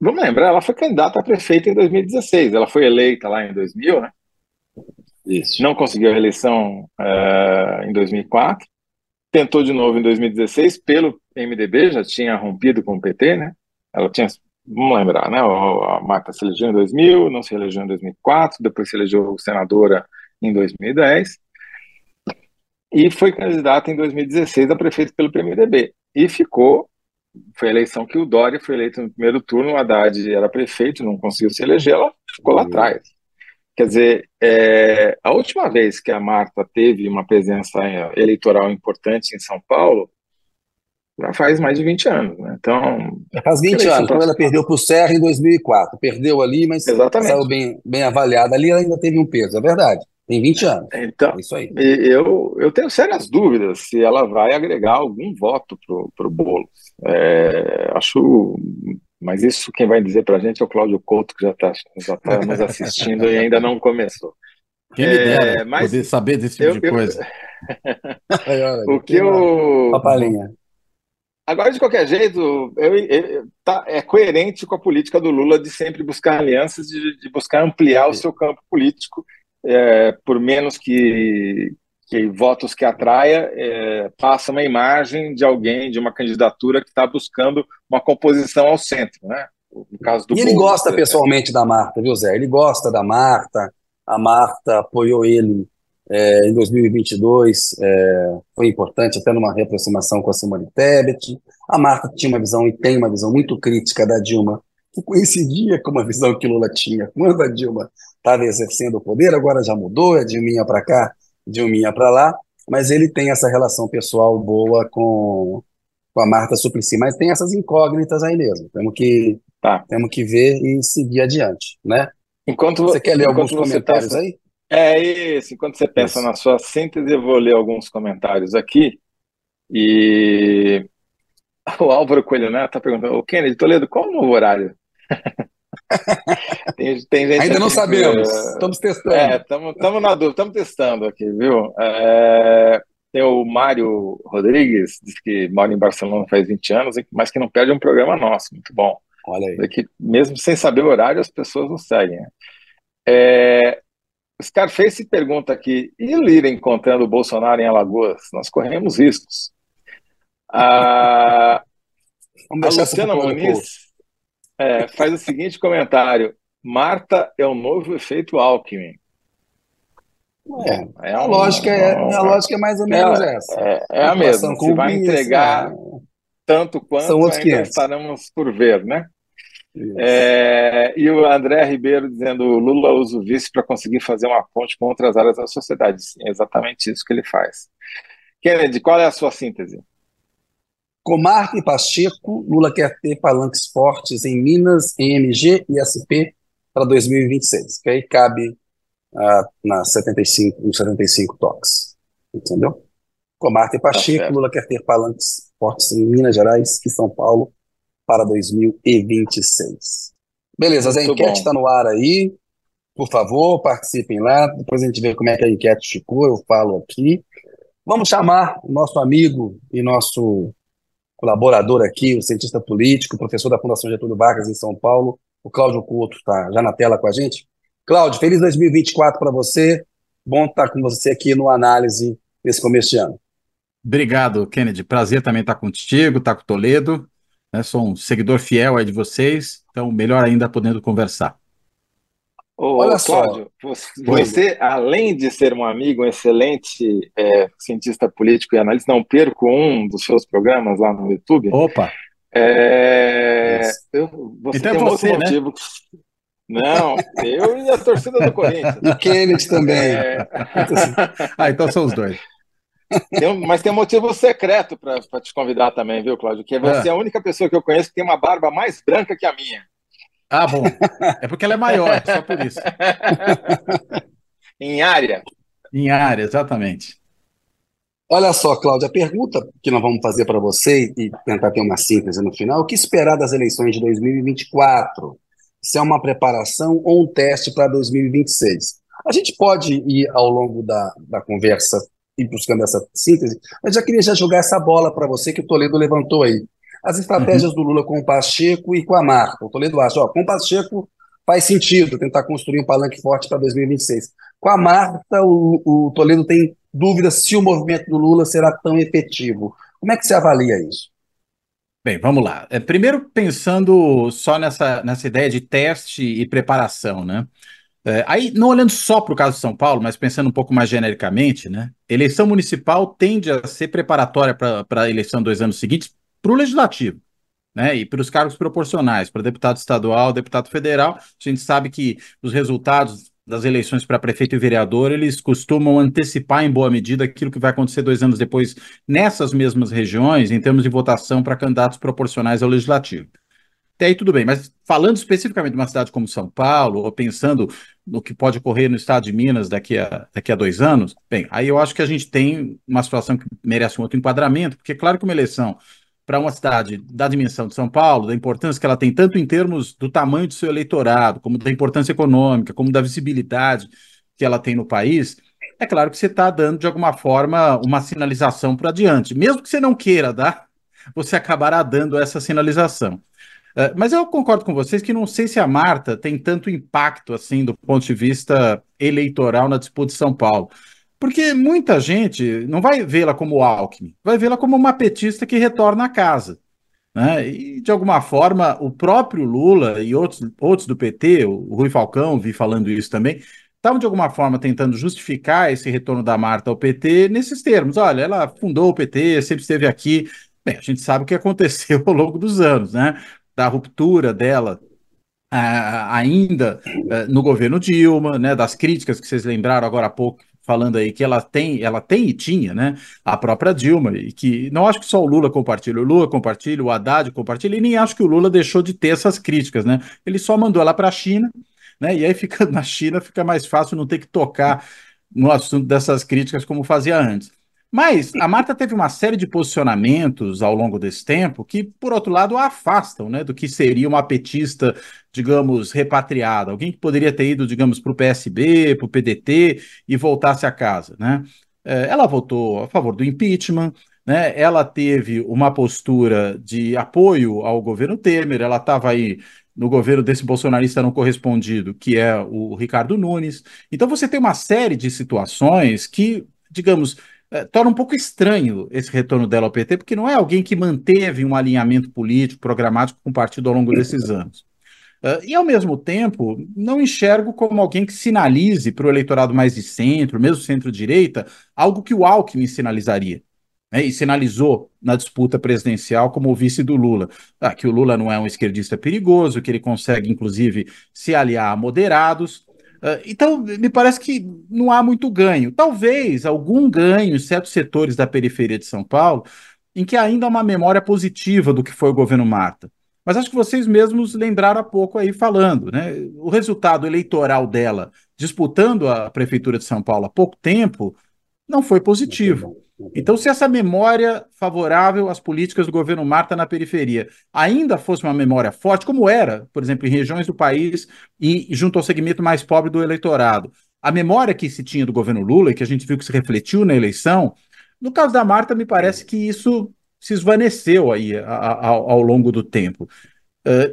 vamos lembrar, ela foi candidata a prefeita em 2016, ela foi eleita lá em 2000, né? Isso. Não conseguiu a eleição uh, em 2004, tentou de novo em 2016 pelo MDB, já tinha rompido com o PT, né? Ela tinha vamos lembrar, né? A Marta se elegeu em 2000, não se elegeu em 2004, depois se elegeu senadora em 2010 e foi candidata em 2016 a prefeito pelo PMDB e ficou. Foi a eleição que o Dória foi eleito no primeiro turno, o Haddad era prefeito, não conseguiu se eleger, ela ficou lá atrás. Quer dizer, é, a última vez que a Marta teve uma presença eleitoral importante em São Paulo já faz mais de 20 anos, né? Então. Faz 20 anos, quando ela perdeu para o Serra em 2004. Perdeu ali, mas Exatamente. saiu bem, bem avaliada. Ali ela ainda teve um peso, é verdade. Tem 20 anos. Então, é isso aí. Eu, eu tenho sérias dúvidas se ela vai agregar algum voto para o Boulos. É, acho. Mas isso quem vai dizer para a gente é o Cláudio Couto, que já está já tá nos assistindo e ainda não começou. Quem me dera é, mas poder saber desse tipo eu, de coisa. <laughs> Eu... o que eu. Papalinha. Agora, de qualquer jeito, eu, eu, tá, é coerente com a política do Lula de sempre buscar alianças, de, de buscar ampliar o seu campo político, é, por menos que, que votos que atraia, é, passa uma imagem de alguém, de uma candidatura que está buscando uma composição ao centro, né? No caso do e ele gosta pessoalmente da Marta, viu, Zé? Ele gosta da Marta, a Marta apoiou ele é, em 2022 é, foi importante até numa reaproximação com a Simone Tebet. A Marta tinha uma visão e tem uma visão muito crítica da Dilma, que coincidia com uma visão que Lula tinha quando a Dilma estava exercendo o poder, agora já mudou, é Dilminha para cá, Dilminha para lá, mas ele tem essa relação pessoal boa com, com a Marta Suplicy, mas tem essas incógnitas aí mesmo, temos que, tá. temos que ver e seguir adiante, né? Enquanto você quer ler alguns comentários tá... aí? É isso. Enquanto você pensa isso. na sua síntese, eu vou ler alguns comentários aqui. E <laughs> o Álvaro Coelho Neto está perguntando: o Kennedy Toledo, qual o novo horário? <laughs> tem, tem Ainda não sabemos, que, estamos testando. É, estamos na dúvida, estamos testando aqui, viu? É, tem o Mário Rodrigues, diz que mora em Barcelona faz 20 anos, mas que não perde um programa nosso, muito bom. Olha aí. Que, mesmo sem saber o horário, as pessoas não seguem. É, o Scarface pergunta aqui, e Lira encontrando o Bolsonaro em Alagoas? Nós corremos riscos. <laughs> A, a Luciana Muniz é, faz o seguinte comentário, Marta é o novo efeito Alckmin. É, é a, lógica é, a lógica é mais ou menos é, essa. É, é a mesma. Se vai entregar né? tanto quanto ainda 500. estaremos por ver, né? É, e o André Ribeiro dizendo Lula usa o vice para conseguir fazer uma ponte com outras áreas da sociedade. Sim, é exatamente isso que ele faz. Kennedy, qual é a sua síntese? Com Marta e Pacheco, Lula quer ter palanques fortes em Minas, EMG e SP para 2026, que aí cabe ah, na 75, nos 75 toques. Entendeu? Com Marta e tá Pacheco, tá Lula quer ter palanques fortes em Minas Gerais e São Paulo para 2026. Beleza, a enquete está no ar aí. Por favor, participem lá. Depois a gente vê como é que a enquete ficou, eu falo aqui. Vamos chamar o nosso amigo e nosso colaborador aqui, o cientista político, professor da Fundação Getúlio Vargas em São Paulo, o Cláudio Couto, está já na tela com a gente. Cláudio, feliz 2024 para você. Bom estar com você aqui no Análise nesse começo de ano. Obrigado, Kennedy. Prazer também estar contigo, estar com o Toledo. Né? Sou um seguidor fiel aí de vocês, então melhor ainda podendo conversar. Ô, Olha Cláudio, só. <laughs> você, além de ser um amigo, um excelente é, cientista político e analista, não perco um dos seus programas lá no YouTube. Opa! É, eu, você então é tem é você, né? motivo. Não, eu e a torcida do Corinthians. <laughs> E Kennedy também. É... <laughs> ah, então são os dois. Tem um, mas tem um motivo secreto para te convidar também, viu, Cláudio? Que você é. é a única pessoa que eu conheço que tem uma barba mais branca que a minha. Ah, bom. É porque ela é maior, só por isso. <laughs> em área. Em área, exatamente. Olha só, Cláudia, a pergunta que nós vamos fazer para você e tentar ter uma síntese no final: o que esperar das eleições de 2024? Se é uma preparação ou um teste para 2026? A gente pode ir ao longo da, da conversa e buscando essa síntese, mas já queria já jogar essa bola para você que o Toledo levantou aí. As estratégias uhum. do Lula com o Pacheco e com a Marta. O Toledo acha, ó, com o Pacheco faz sentido tentar construir um palanque forte para 2026. Com a Marta, o, o Toledo tem dúvidas se o movimento do Lula será tão efetivo. Como é que você avalia isso? Bem, vamos lá. É, primeiro, pensando só nessa, nessa ideia de teste e preparação, né? É, aí, não olhando só para o caso de São Paulo, mas pensando um pouco mais genericamente, né? Eleição municipal tende a ser preparatória para a eleição dois anos seguintes para o legislativo né? E para os cargos proporcionais, para deputado estadual, deputado federal, a gente sabe que os resultados das eleições para prefeito e vereador, eles costumam antecipar em boa medida aquilo que vai acontecer dois anos depois nessas mesmas regiões, em termos de votação para candidatos proporcionais ao legislativo. Até aí tudo bem, mas falando especificamente de uma cidade como São Paulo, ou pensando no que pode ocorrer no estado de Minas daqui a, daqui a dois anos, bem, aí eu acho que a gente tem uma situação que merece um outro enquadramento, porque claro que uma eleição para uma cidade da dimensão de São Paulo, da importância que ela tem tanto em termos do tamanho do seu eleitorado, como da importância econômica, como da visibilidade que ela tem no país, é claro que você está dando, de alguma forma, uma sinalização para adiante. Mesmo que você não queira dar, <laughs> você acabará dando essa sinalização. Uh, mas eu concordo com vocês que não sei se a Marta tem tanto impacto assim do ponto de vista eleitoral na disputa de São Paulo. Porque muita gente não vai vê-la como Alckmin, vai vê-la como uma petista que retorna a casa. Né? E, de alguma forma, o próprio Lula e outros, outros do PT, o Rui Falcão, vi falando isso também, estavam, de alguma forma, tentando justificar esse retorno da Marta ao PT nesses termos. Olha, ela fundou o PT, sempre esteve aqui. Bem, a gente sabe o que aconteceu <laughs> ao longo dos anos, né? Da ruptura dela ainda uh, no governo Dilma, né, das críticas que vocês lembraram agora há pouco falando aí que ela tem, ela tem e tinha, né, a própria Dilma, e que não acho que só o Lula compartilha, o Lula compartilha, o Haddad compartilha, e nem acho que o Lula deixou de ter essas críticas, né? Ele só mandou ela para a China, né? E aí fica <laughs> na China fica mais fácil não ter que tocar no assunto dessas críticas como fazia antes. Mas a Marta teve uma série de posicionamentos ao longo desse tempo que, por outro lado, a afastam né, do que seria uma petista, digamos, repatriada. Alguém que poderia ter ido, digamos, para o PSB, para o PDT e voltasse a casa. Né? É, ela votou a favor do impeachment, né? ela teve uma postura de apoio ao governo Temer, ela estava aí no governo desse bolsonarista não correspondido, que é o Ricardo Nunes. Então você tem uma série de situações que, digamos, é, torna um pouco estranho esse retorno dela ao PT, porque não é alguém que manteve um alinhamento político, programático com o partido ao longo desses anos. Uh, e, ao mesmo tempo, não enxergo como alguém que sinalize para o eleitorado mais de centro, mesmo centro-direita, algo que o Alckmin sinalizaria. Né, e sinalizou na disputa presidencial como o vice do Lula. Ah, que o Lula não é um esquerdista perigoso, que ele consegue, inclusive, se aliar a moderados, então, me parece que não há muito ganho. Talvez algum ganho em certos setores da periferia de São Paulo, em que ainda há uma memória positiva do que foi o governo Marta. Mas acho que vocês mesmos lembraram há pouco aí falando, né? O resultado eleitoral dela, disputando a prefeitura de São Paulo há pouco tempo, não foi positivo. Então, se essa memória favorável às políticas do governo Marta na periferia ainda fosse uma memória forte, como era, por exemplo, em regiões do país e junto ao segmento mais pobre do eleitorado, a memória que se tinha do governo Lula e que a gente viu que se refletiu na eleição, no caso da Marta, me parece que isso se esvaneceu aí ao, longo do tempo.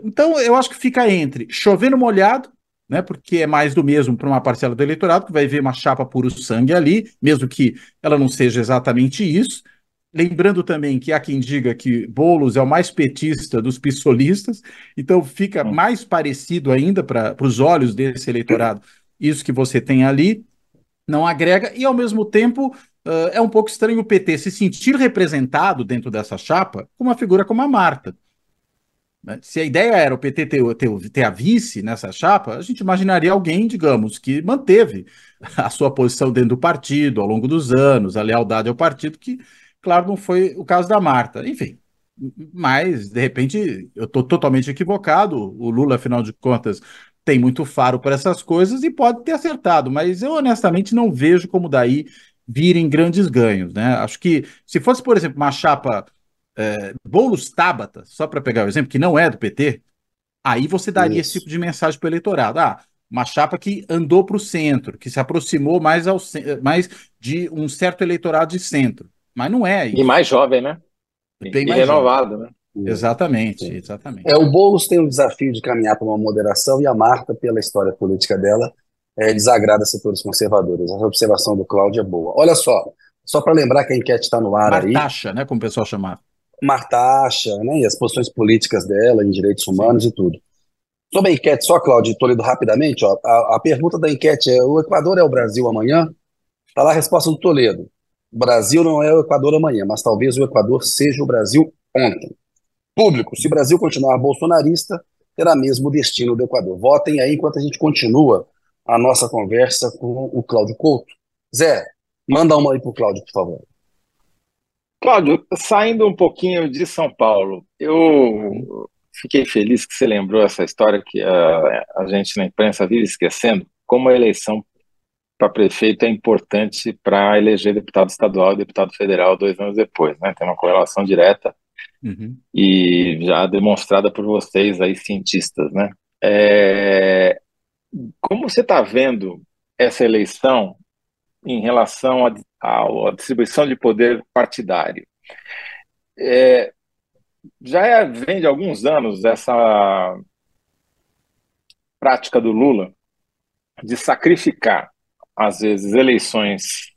Então, eu acho que fica entre chovendo molhado né, porque é mais do mesmo para uma parcela do eleitorado, que vai ver uma chapa puro sangue ali, mesmo que ela não seja exatamente isso. Lembrando também que há quem diga que Boulos é o mais petista dos pissolistas, então fica mais parecido ainda para os olhos desse eleitorado isso que você tem ali, não agrega, e ao mesmo tempo uh, é um pouco estranho o PT se sentir representado dentro dessa chapa com uma figura como a Marta. Né? Se a ideia era o PT ter, ter, ter, a vice nessa chapa, a gente imaginaria alguém, digamos, que manteve a sua posição dentro do partido ao longo dos anos, a lealdade ao partido, que, claro, não foi o caso da Marta. Enfim, mas, de repente, eu estou totalmente equivocado. O Lula, afinal de contas, tem muito faro para essas coisas e pode ter acertado, mas eu honestamente não vejo como daí virem grandes ganhos, né? Acho que se fosse, por exemplo, uma chapa é, Boulos Tabata, só para pegar o exemplo, que não é do PT, aí você daria Isso. esse tipo de mensagem para o eleitorado. Ah, uma chapa que andou para o centro, que se aproximou mais, ao, mais de um certo eleitorado de centro. Mas não é isso. E mais jovem, né? Bem e mais renovado, jovem. né? Exatamente, exatamente. É, o Boulos tem o desafio de caminhar para uma moderação e a Marta, pela história política dela, é, desagrada setores conservadores. A observação do Cláudio é boa. Olha só, só para lembrar que a enquete está no ar Martacha, aí. Martacha, né, como o pessoal chamava. Martacha, né, e as posições políticas dela em direitos humanos Sim. e tudo. Sobre a enquete, só, Cláudio, Toledo, rapidamente, ó, a, a pergunta da enquete é: o Equador é o Brasil amanhã? Está lá a resposta do Toledo. O Brasil não é o Equador amanhã, mas talvez o Equador seja o Brasil ontem. Público, se o Brasil continuar bolsonarista, terá mesmo o destino do Equador. Votem aí enquanto a gente continua a nossa conversa com o Cláudio Couto. Zé, manda uma aí para o Cláudio, por favor. Cláudio, saindo um pouquinho de São Paulo, eu fiquei feliz que você lembrou essa história que a, a gente na imprensa vive esquecendo, como a eleição para prefeito é importante para eleger deputado estadual e deputado federal dois anos depois, né? Tem uma correlação direta uhum. e já demonstrada por vocês aí, cientistas, né? É, como você está vendo essa eleição em relação à distribuição de poder partidário? É, já é, vem de alguns anos essa prática do Lula de sacrificar, às vezes, eleições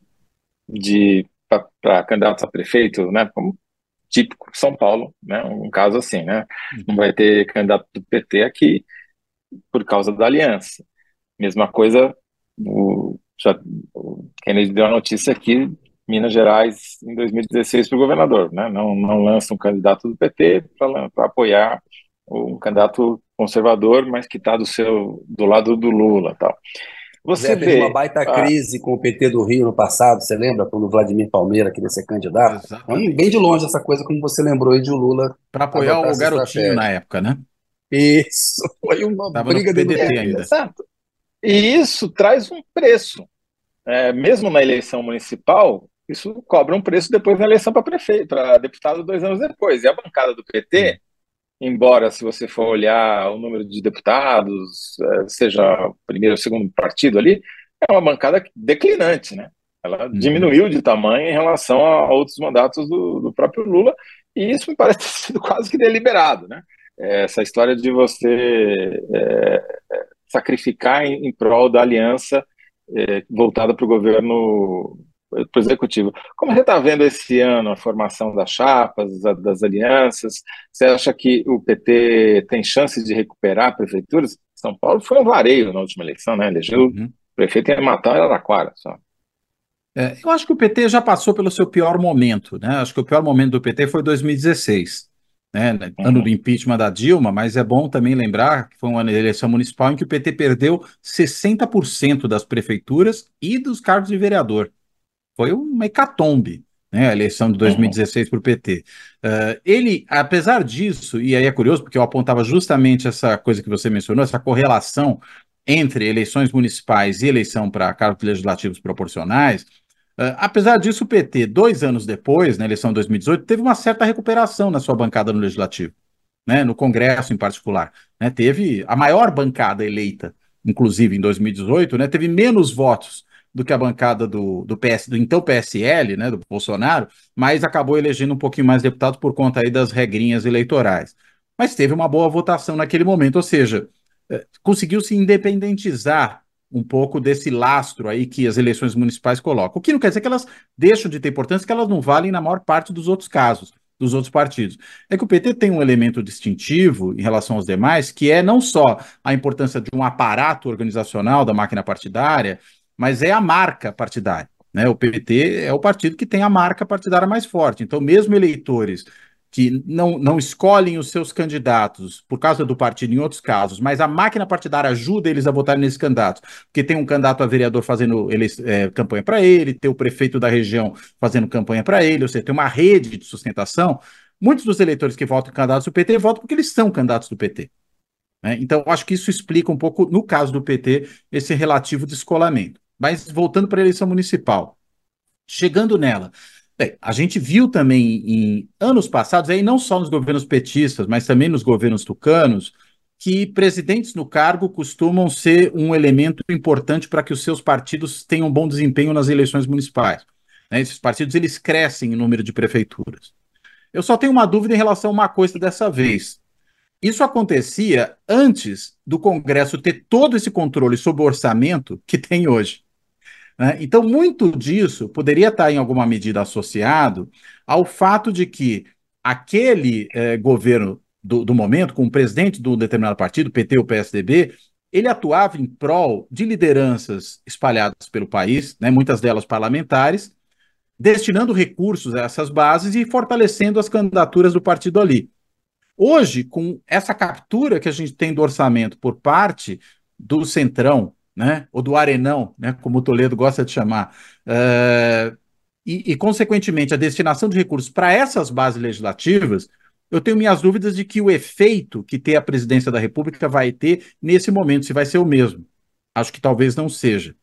de para candidatos a prefeito, né, como típico São Paulo, né? Um caso assim, né? Não vai ter candidato do PT aqui por causa da aliança. Mesma coisa, já, o Kennedy deu a notícia aqui, Minas Gerais em 2016 para o governador, né? Não, não lança um candidato do PT para apoiar um candidato conservador, mas que está do seu do lado do Lula, tal. Você Zé, vê uma baita ah, crise com o PT do Rio no passado, você lembra quando o Vladimir Palmeira queria ser candidato? Exatamente. Bem de longe essa coisa, como você lembrou aí de o Lula. Para apoiar o garotinho na época, né? Isso, <laughs> foi uma Tava briga do PDT ainda. Certo. E isso traz um preço. É, mesmo na eleição municipal, isso cobra um preço depois na eleição para prefeito, para deputado dois anos depois. E a bancada do PT embora se você for olhar o número de deputados, é, seja o primeiro ou segundo partido ali, é uma bancada declinante, né? Ela uhum. diminuiu de tamanho em relação a outros mandatos do, do, próprio Lula, e isso me <laughs> parece ter sido quase que deliberado, né? É, essa história de você é, é sacrificar em, em, prol da aliança é, voltada para o governo para o executivo. Como você está vendo esse ano a formação das chapas, das alianças? Você acha que o PT tem chance de recuperar prefeituras? São Paulo foi um vareio na última eleição, né? Elegeu uhum. o prefeito em matar era Araraquara só. É, eu acho que o PT já passou pelo seu pior momento, né? Acho que o pior momento do PT foi 2016. Né, uhum. ano do impeachment da Dilma, mas é bom também lembrar que foi uma eleição municipal em que o PT perdeu 60% das prefeituras e dos cargos de vereador foi uma hecatombe, né, a eleição de 2016 para o PT. Uh, ele, apesar disso, e aí é curioso, porque eu apontava justamente essa coisa que você mencionou, essa correlação entre eleições municipais e eleição para cargos legislativos proporcionais, uh, apesar disso, o PT, dois anos depois, na eleição de 2018, teve uma certa recuperação na sua bancada no legislativo, né, no Congresso em particular. Né, teve a maior bancada eleita, inclusive em 2018, né, teve menos votos do que a bancada do, do, PS, do então PSL, né, do Bolsonaro, mas acabou elegendo um pouquinho mais deputados por conta aí das regrinhas eleitorais. Mas teve uma boa votação naquele momento, ou seja, é, conseguiu se independentizar um pouco desse lastro aí que as eleições municipais colocam. O que não quer dizer que elas deixam de ter importância, que elas não valem na maior parte dos outros casos, dos outros partidos. É que o PT tem um elemento distintivo em relação aos demais, que é não só a importância de um aparato organizacional da máquina partidária, mas é a marca partidária. Né? O PT é o partido que tem a marca partidária mais forte. Então, mesmo eleitores que não, não escolhem os seus candidatos por causa do partido em outros casos, mas a máquina partidária ajuda eles a votarem nesses candidatos, porque tem um candidato a vereador fazendo ele, é, campanha para ele, tem o prefeito da região fazendo campanha para ele, ou seja, tem uma rede de sustentação. Muitos dos eleitores que votam em candidatos do PT votam porque eles são candidatos do PT. Né? Então, acho que isso explica um pouco, no caso do PT, esse relativo descolamento. Mas voltando para a eleição municipal, chegando nela, bem, a gente viu também em anos passados, aí não só nos governos petistas, mas também nos governos tucanos, que presidentes no cargo costumam ser um elemento importante para que os seus partidos tenham bom desempenho nas eleições municipais. Né? Esses partidos eles crescem em número de prefeituras. Eu só tenho uma dúvida em relação a uma coisa dessa vez. Isso acontecia antes do Congresso ter todo esse controle sobre o orçamento que tem hoje. Né? Então, muito disso poderia estar, em alguma medida, associado ao fato de que aquele eh, governo do, do momento, com o presidente do determinado partido, PT ou PSDB, ele atuava em prol de lideranças espalhadas pelo país, né, muitas delas parlamentares, destinando recursos a essas bases e fortalecendo as candidaturas do partido ali. Hoje, com essa captura que a gente tem do orçamento por parte do Centrão, né, ou do Arenão, né, como o Toledo gosta de chamar, uh, e, e, consequentemente, a destinação de recursos para essas bases legislativas, eu tenho minhas dúvidas de que o efeito que ter a presidência da República vai ter nesse momento, se vai ser o mesmo. Acho que talvez não seja.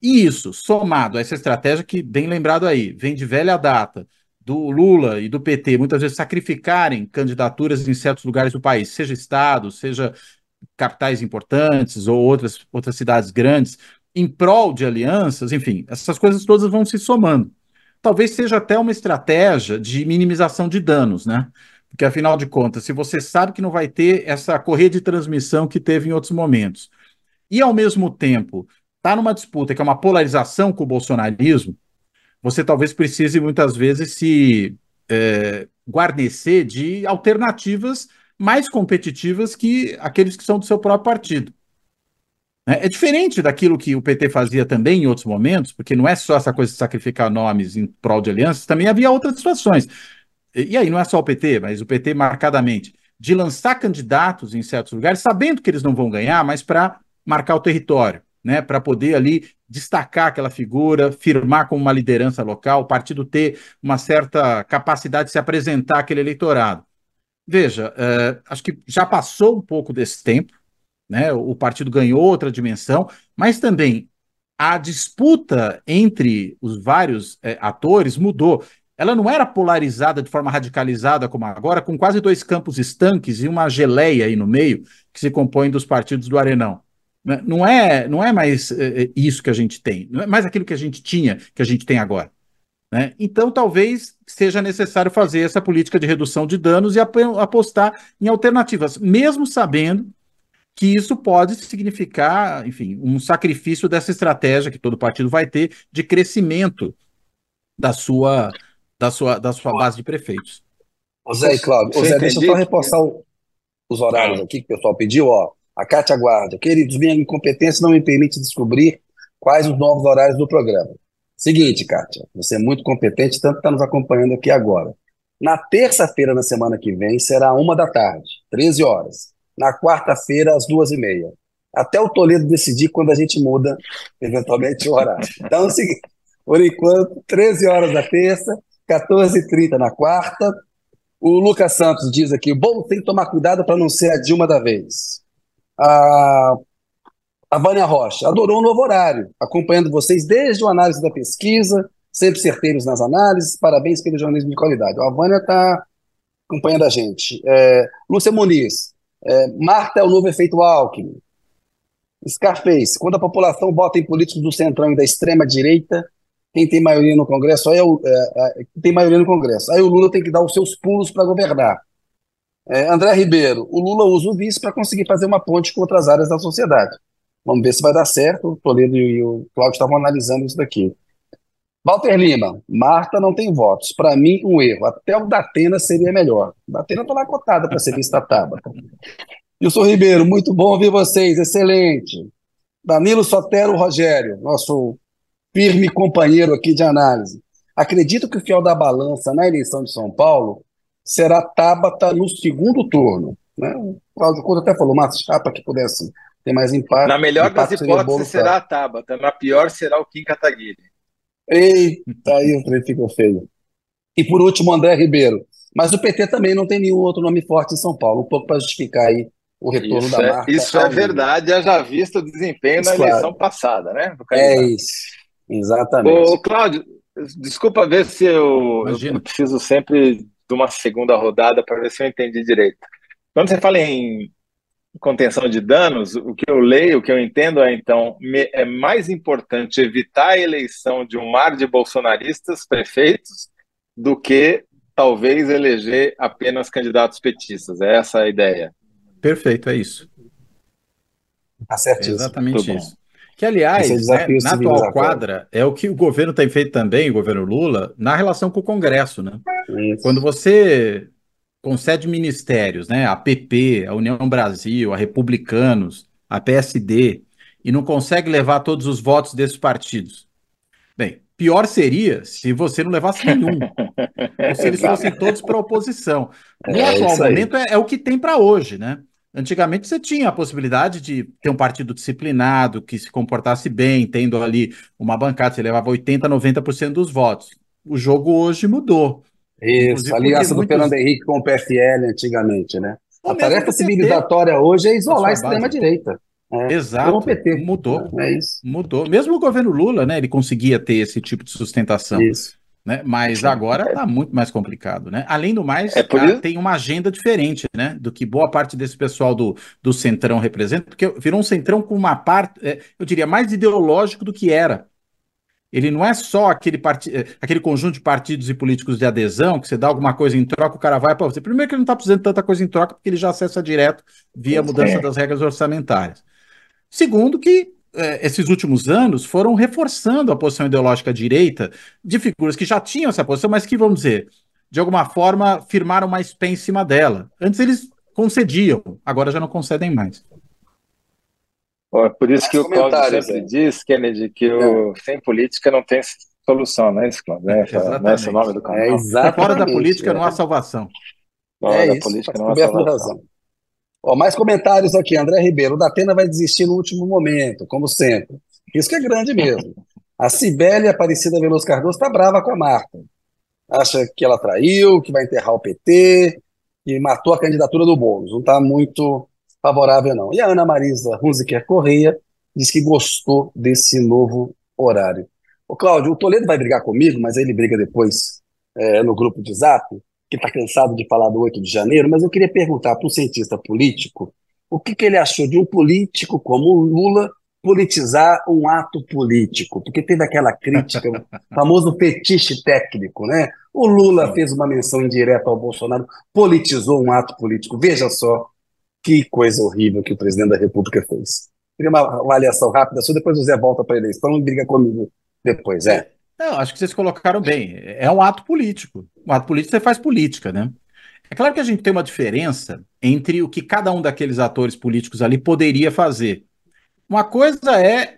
E isso, somado a essa estratégia que, bem lembrado aí, vem de velha data, do Lula e do PT, muitas vezes sacrificarem candidaturas em certos lugares do país, seja estado, seja capitais importantes ou outras, outras cidades grandes, em prol de alianças, enfim, essas coisas todas vão se somando. Talvez seja até uma estratégia de minimização de danos, né? Porque, afinal de contas, se você sabe que não vai ter essa correia de transmissão que teve em outros momentos, e, ao mesmo tempo, está numa disputa que é uma polarização com o bolsonarismo, você talvez precise, muitas vezes, se é, guarnecer de alternativas mais competitivas que aqueles que são do seu próprio partido. É, é diferente daquilo que o PT fazia também em outros momentos, porque não é só essa coisa de sacrificar nomes em prol de alianças, também havia outras situações e aí não é só o PT, mas o PT marcadamente, de lançar candidatos em certos lugares, sabendo que eles não vão ganhar, mas para marcar o território, né, para poder ali destacar aquela figura, firmar como uma liderança local, o partido ter uma certa capacidade de se apresentar aquele eleitorado. Veja, uh, acho que já passou um pouco desse tempo, né, o partido ganhou outra dimensão, mas também a disputa entre os vários é, atores mudou ela não era polarizada de forma radicalizada como agora, com quase dois campos estanques e uma geleia aí no meio, que se compõe dos partidos do Arenão. Né? Não é, não é mais é, isso que a gente tem, não é mais aquilo que a gente tinha, que a gente tem agora. Né? Então, talvez seja necessário fazer essa política de redução de danos e apostar em alternativas, mesmo sabendo que isso pode significar, enfim, um sacrifício dessa estratégia que todo partido vai ter de crescimento da sua da sua, da sua base de prefeitos. Ô Zé e Cláudio, ô Zé, deixa eu só reforçar o, os horários aqui que o pessoal pediu, ó. A Cátia Guarda, queridos, minha incompetência não me permite descobrir quais os novos horários do programa. Seguinte, Kátia, você é muito competente, tanto está nos acompanhando aqui agora. Na terça-feira, na semana que vem, será uma da tarde, 13 horas. Na quarta-feira, às duas e meia. Até o Toledo decidir quando a gente muda, eventualmente, o horário. Então é o seguinte, por enquanto, 13 horas da terça, 14h30 na quarta. O Lucas Santos diz aqui: bom, tem que tomar cuidado para não ser a Dilma da vez. A, a Vânia Rocha adorou o novo horário, acompanhando vocês desde o análise da pesquisa, sempre certeiros nas análises. Parabéns pelo jornalismo de qualidade. A Vânia está acompanhando a gente. É, Lúcia Muniz, é, Marta é o novo efeito Alckmin. Scarface, quando a população vota em políticos do centrão e da extrema direita, quem tem maioria no Congresso é o, é, é, tem maioria no Congresso. Aí o Lula tem que dar os seus pulos para governar. É, André Ribeiro, o Lula usa o vice para conseguir fazer uma ponte com outras áreas da sociedade. Vamos ver se vai dar certo. O Toledo e o Cláudio estavam analisando isso daqui. Walter Lima, Marta não tem votos. Para mim, um erro. Até o Datena seria melhor. Datena está lá cotada para ser vista Tabata. Wilson Ribeiro, muito bom ouvir vocês, excelente. Danilo Sotero Rogério, nosso firme companheiro aqui de análise. Acredito que o fiel da balança na eleição de São Paulo será Tabata no segundo turno. Né? O Cláudio Couto até falou, uma chapa que pudesse ter mais impacto. Na melhor das hipóteses será a Tabata, na pior será o Kim Kataguiri. Eita, aí o trem ficou feio. E por último, André Ribeiro. Mas o PT também não tem nenhum outro nome forte em São Paulo, um pouco para justificar aí o retorno isso da é, marca. Isso é verdade, já visto o desempenho isso, na claro. eleição passada, né? É isso, exatamente. Ô, Cláudio, desculpa ver se eu, eu preciso sempre de uma segunda rodada para ver se eu entendi direito. Quando você fala em contenção de danos, o que eu leio, o que eu entendo é, então, é mais importante evitar a eleição de um mar de bolsonaristas prefeitos do que talvez eleger apenas candidatos petistas. É essa a ideia. Perfeito, é isso. Tá certíssimo. É exatamente isso. Que, aliás, é né, na atual quadra, é o que o governo tem feito também, o governo Lula, na relação com o Congresso, né? Isso. Quando você concede ministérios, né? A PP, a União Brasil, a Republicanos, a PSD, e não consegue levar todos os votos desses partidos. Bem, pior seria se você não levasse nenhum. ou se eles fossem todos para a oposição. No é, atual momento é, é, o que tem para hoje, né? Antigamente você tinha a possibilidade de ter um partido disciplinado, que se comportasse bem, tendo ali uma bancada, você levava 80%, 90% dos votos. O jogo hoje mudou. Isso, a aliança do muitos... Fernando Henrique com o PFL antigamente, né? a tarefa civilizatória hoje é isolar a extrema-direita. É, Exato, PT. mudou. É, é isso. Mudou. Mesmo o governo Lula, né, ele conseguia ter esse tipo de sustentação. Isso. Né? Mas agora está muito mais complicado, né? Além do mais, é tem uma agenda diferente, né? Do que boa parte desse pessoal do, do Centrão representa, porque virou um Centrão com uma parte, é, eu diria, mais ideológico do que era. Ele não é só aquele, part... É, aquele conjunto de partidos e políticos de adesão, que você dá alguma coisa em troca, o cara vai para você. Primeiro que ele não está precisando de tanta coisa em troca, porque ele já acessa direto via mudança é. das regras orçamentárias. Segundo que é, esses últimos anos foram reforçando a posição ideológica direita de figuras que já tinham essa posição, mas que, vamos dizer, de alguma forma firmaram mais pé em cima dela. Antes eles concediam, agora já não concedem mais. É por isso que o Cláudio sempre é. diz, Kennedy, que o, é. sem política não tem solução, não é isso, Cláudio? É, é esse o nome do canal. É Fora da política não há salvação. Fora é da isso, política não há salvação. Ó, mais comentários aqui. André Ribeiro, o Datena vai desistir no último momento, como sempre. Isso que é grande mesmo. A Cibele Aparecida Veloso Cardoso está brava com a Marta. Acha que ela traiu, que vai enterrar o PT, que matou a candidatura do Boulos. Não está muito favorável, não. E a Ana Marisa Hunziker Correia diz que gostou desse novo horário. Ô, Cláudio, o Toledo vai brigar comigo, mas aí ele briga depois é, no grupo de zap que está cansado de falar do 8 de janeiro, mas eu queria perguntar para um cientista político o que, que ele achou de um político como o Lula politizar um ato político, porque teve aquela crítica, o <laughs> famoso fetiche técnico, né? O Lula fez uma menção indireta ao Bolsonaro, politizou um ato político. Veja só que coisa horrível que o presidente da República fez. Queria uma avaliação rápida, só depois o Zé volta para a eleição e briga comigo depois, é. Não, acho que vocês colocaram bem. É um ato político. Um ato político você faz política, né? É claro que a gente tem uma diferença entre o que cada um daqueles atores políticos ali poderia fazer. Uma coisa é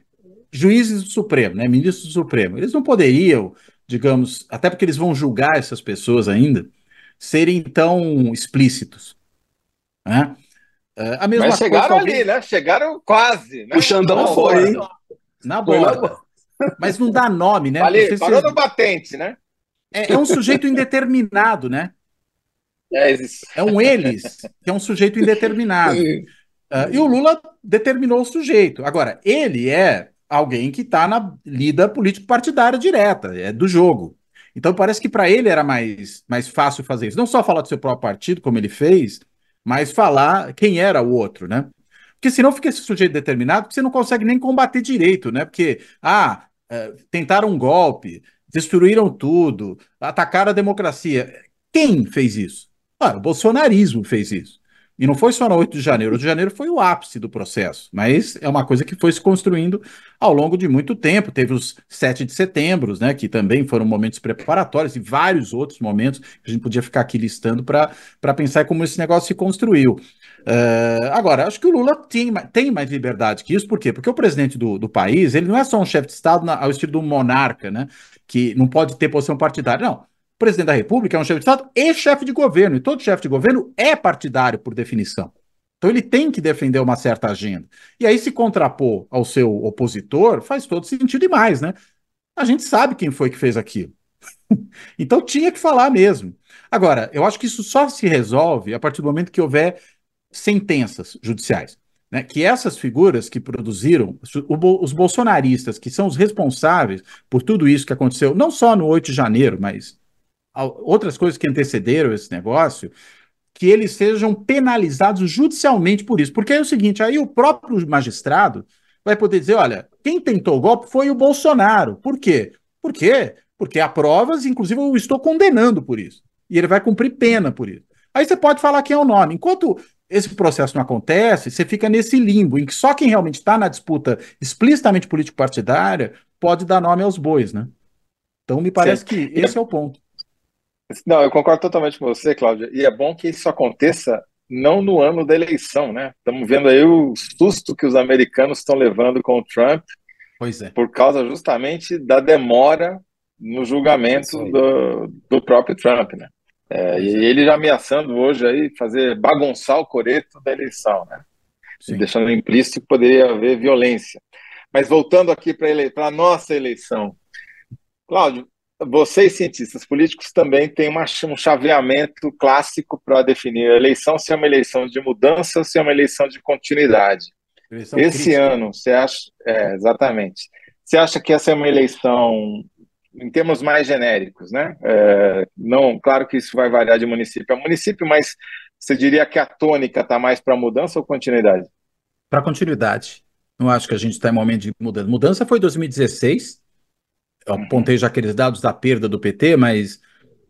juízes do Supremo, né? Ministros do Supremo. Eles não poderiam, digamos, até porque eles vão julgar essas pessoas ainda, serem tão explícitos. Né? É, a mesma Mas chegaram coisa, ali, né? Chegaram quase. Né? O Xandão foi, Na bola. Mas não dá nome, né? Ali, parou no batente, né? É, é, um sujeito indeterminado, né? É, é um eles, que é um sujeito indeterminado. Uh, e o Lula determinou o sujeito. Agora, ele é alguém que está na lida político-partidária direta, é do jogo. Então parece que para ele era mais, mais fácil fazer isso. Não só falar do seu próprio partido, como ele fez, mas falar quem era o outro, né? Porque senão fica esse sujeito determinado que você não consegue nem combater direito, né? Porque, ah, é, tentaram um golpe, destruíram tudo, atacaram a democracia. Quem fez isso? Ah, o bolsonarismo fez isso. E não foi só no 8 de janeiro. 8 de janeiro foi o ápice do processo, mas é uma coisa que foi se construindo ao longo de muito tempo. Teve os 7 de setembro, né, que também foram momentos preparatórios, e vários outros momentos que a gente podia ficar aqui listando para pensar como esse negócio se construiu. Uh, agora, acho que o Lula tem, tem mais liberdade que isso, por quê? Porque o presidente do, do país, ele não é só um chefe de Estado na, ao estilo do monarca, né, que não pode ter posição partidária, não presidente da República é um chefe de Estado e chefe de governo, e todo chefe de governo é partidário por definição. Então ele tem que defender uma certa agenda. E aí se contrapor ao seu opositor faz todo sentido e mais, né? A gente sabe quem foi que fez aquilo. <laughs> então tinha que falar mesmo. Agora, eu acho que isso só se resolve a partir do momento que houver sentenças judiciais. Né, que essas figuras que produziram, os bolsonaristas, que são os responsáveis por tudo isso que aconteceu, não só no 8 de janeiro, mas outras coisas que antecederam esse negócio, que eles sejam penalizados judicialmente por isso. Porque é o seguinte, aí o próprio magistrado vai poder dizer, olha, quem tentou o golpe foi o Bolsonaro. Por quê? Por quê? Porque há provas, inclusive eu estou condenando por isso. E ele vai cumprir pena por isso. Aí você pode falar quem é o nome. Enquanto esse processo não acontece, você fica nesse limbo em que só quem realmente está na disputa explicitamente político-partidária pode dar nome aos bois, né? Então me parece Sim. que esse é o ponto. Não, eu concordo totalmente com você, Cláudia. E é bom que isso aconteça não no ano da eleição, né? Estamos vendo aí o susto que os americanos estão levando com o Trump. Pois é. Por causa justamente da demora no julgamento do, do próprio Trump, né? É, e ele já ameaçando hoje aí fazer bagunçar o coreto da eleição, né? Deixando implícito que poderia haver violência. Mas voltando aqui para ele... a nossa eleição, Cláudio, vocês cientistas políticos também têm uma, um chaveamento clássico para definir a eleição se é uma eleição de mudança ou se é uma eleição de continuidade. Eleição Esse crítica. ano, você acha, é, exatamente, você acha que essa é uma eleição em termos mais genéricos, né? É, não, claro que isso vai variar de município a município, mas você diria que a tônica está mais para mudança ou continuidade? Para continuidade. Não acho que a gente está em momento de mudança. Mudança foi 2016. Eu apontei já aqueles dados da perda do PT, mas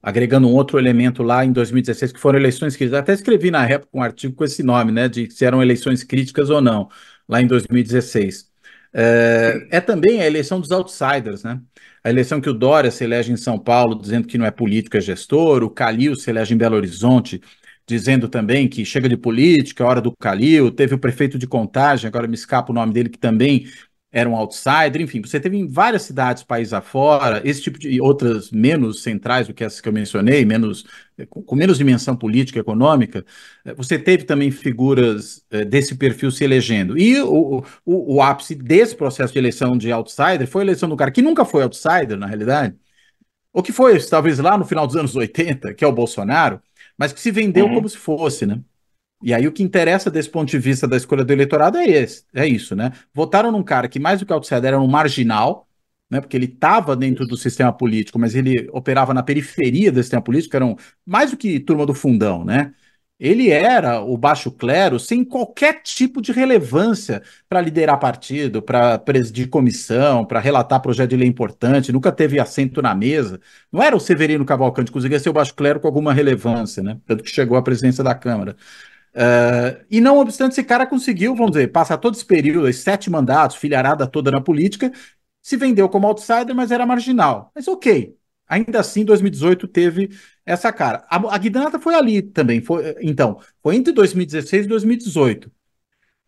agregando um outro elemento lá em 2016, que foram eleições críticas. Até escrevi na época um artigo com esse nome, né? De se eram eleições críticas ou não, lá em 2016. É, é também a eleição dos outsiders, né? A eleição que o Dória se elege em São Paulo, dizendo que não é político, é gestor, o Calil se elege em Belo Horizonte, dizendo também que chega de política, é hora do Calil, teve o prefeito de Contagem, agora me escapa o nome dele, que também era um outsider, enfim, você teve em várias cidades, país afora, esse tipo de outras menos centrais do que essas que eu mencionei, menos com, com menos dimensão política, econômica, eh, você teve também figuras eh, desse perfil se elegendo. E o, o, o, ápice desse processo de eleição de outsider foi a eleição do cara que nunca foi outsider, na realidade, ou que foi, talvez, lá no final dos anos 80, que é o Bolsonaro, mas que se vendeu uhum. como se fosse, né? E aí o que interessa desse ponto de vista da escolha do eleitorado é esse, é isso, né? Votaram num cara que mais do que outsider era um marginal, né? Porque ele estava dentro do sistema político, mas ele operava na periferia do sistema político, eram mais do que turma do fundão, né? Ele era o baixo clero sem qualquer tipo de relevância para liderar partido, para presidir comissão, para relatar projeto de lei importante, nunca teve assento na mesa. Não era o Severino Cavalcante, conseguia ser o baixo clero com alguma relevância, né? Tanto que chegou à presidência da Câmara. Uh, e não obstante, esse cara conseguiu, vamos dizer, passar todo esse período, sete mandatos, filharada toda na política, se vendeu como outsider, mas era marginal. Mas ok, ainda assim, 2018 teve essa cara. A, a guinada foi ali também, foi, então, foi entre 2016 e 2018.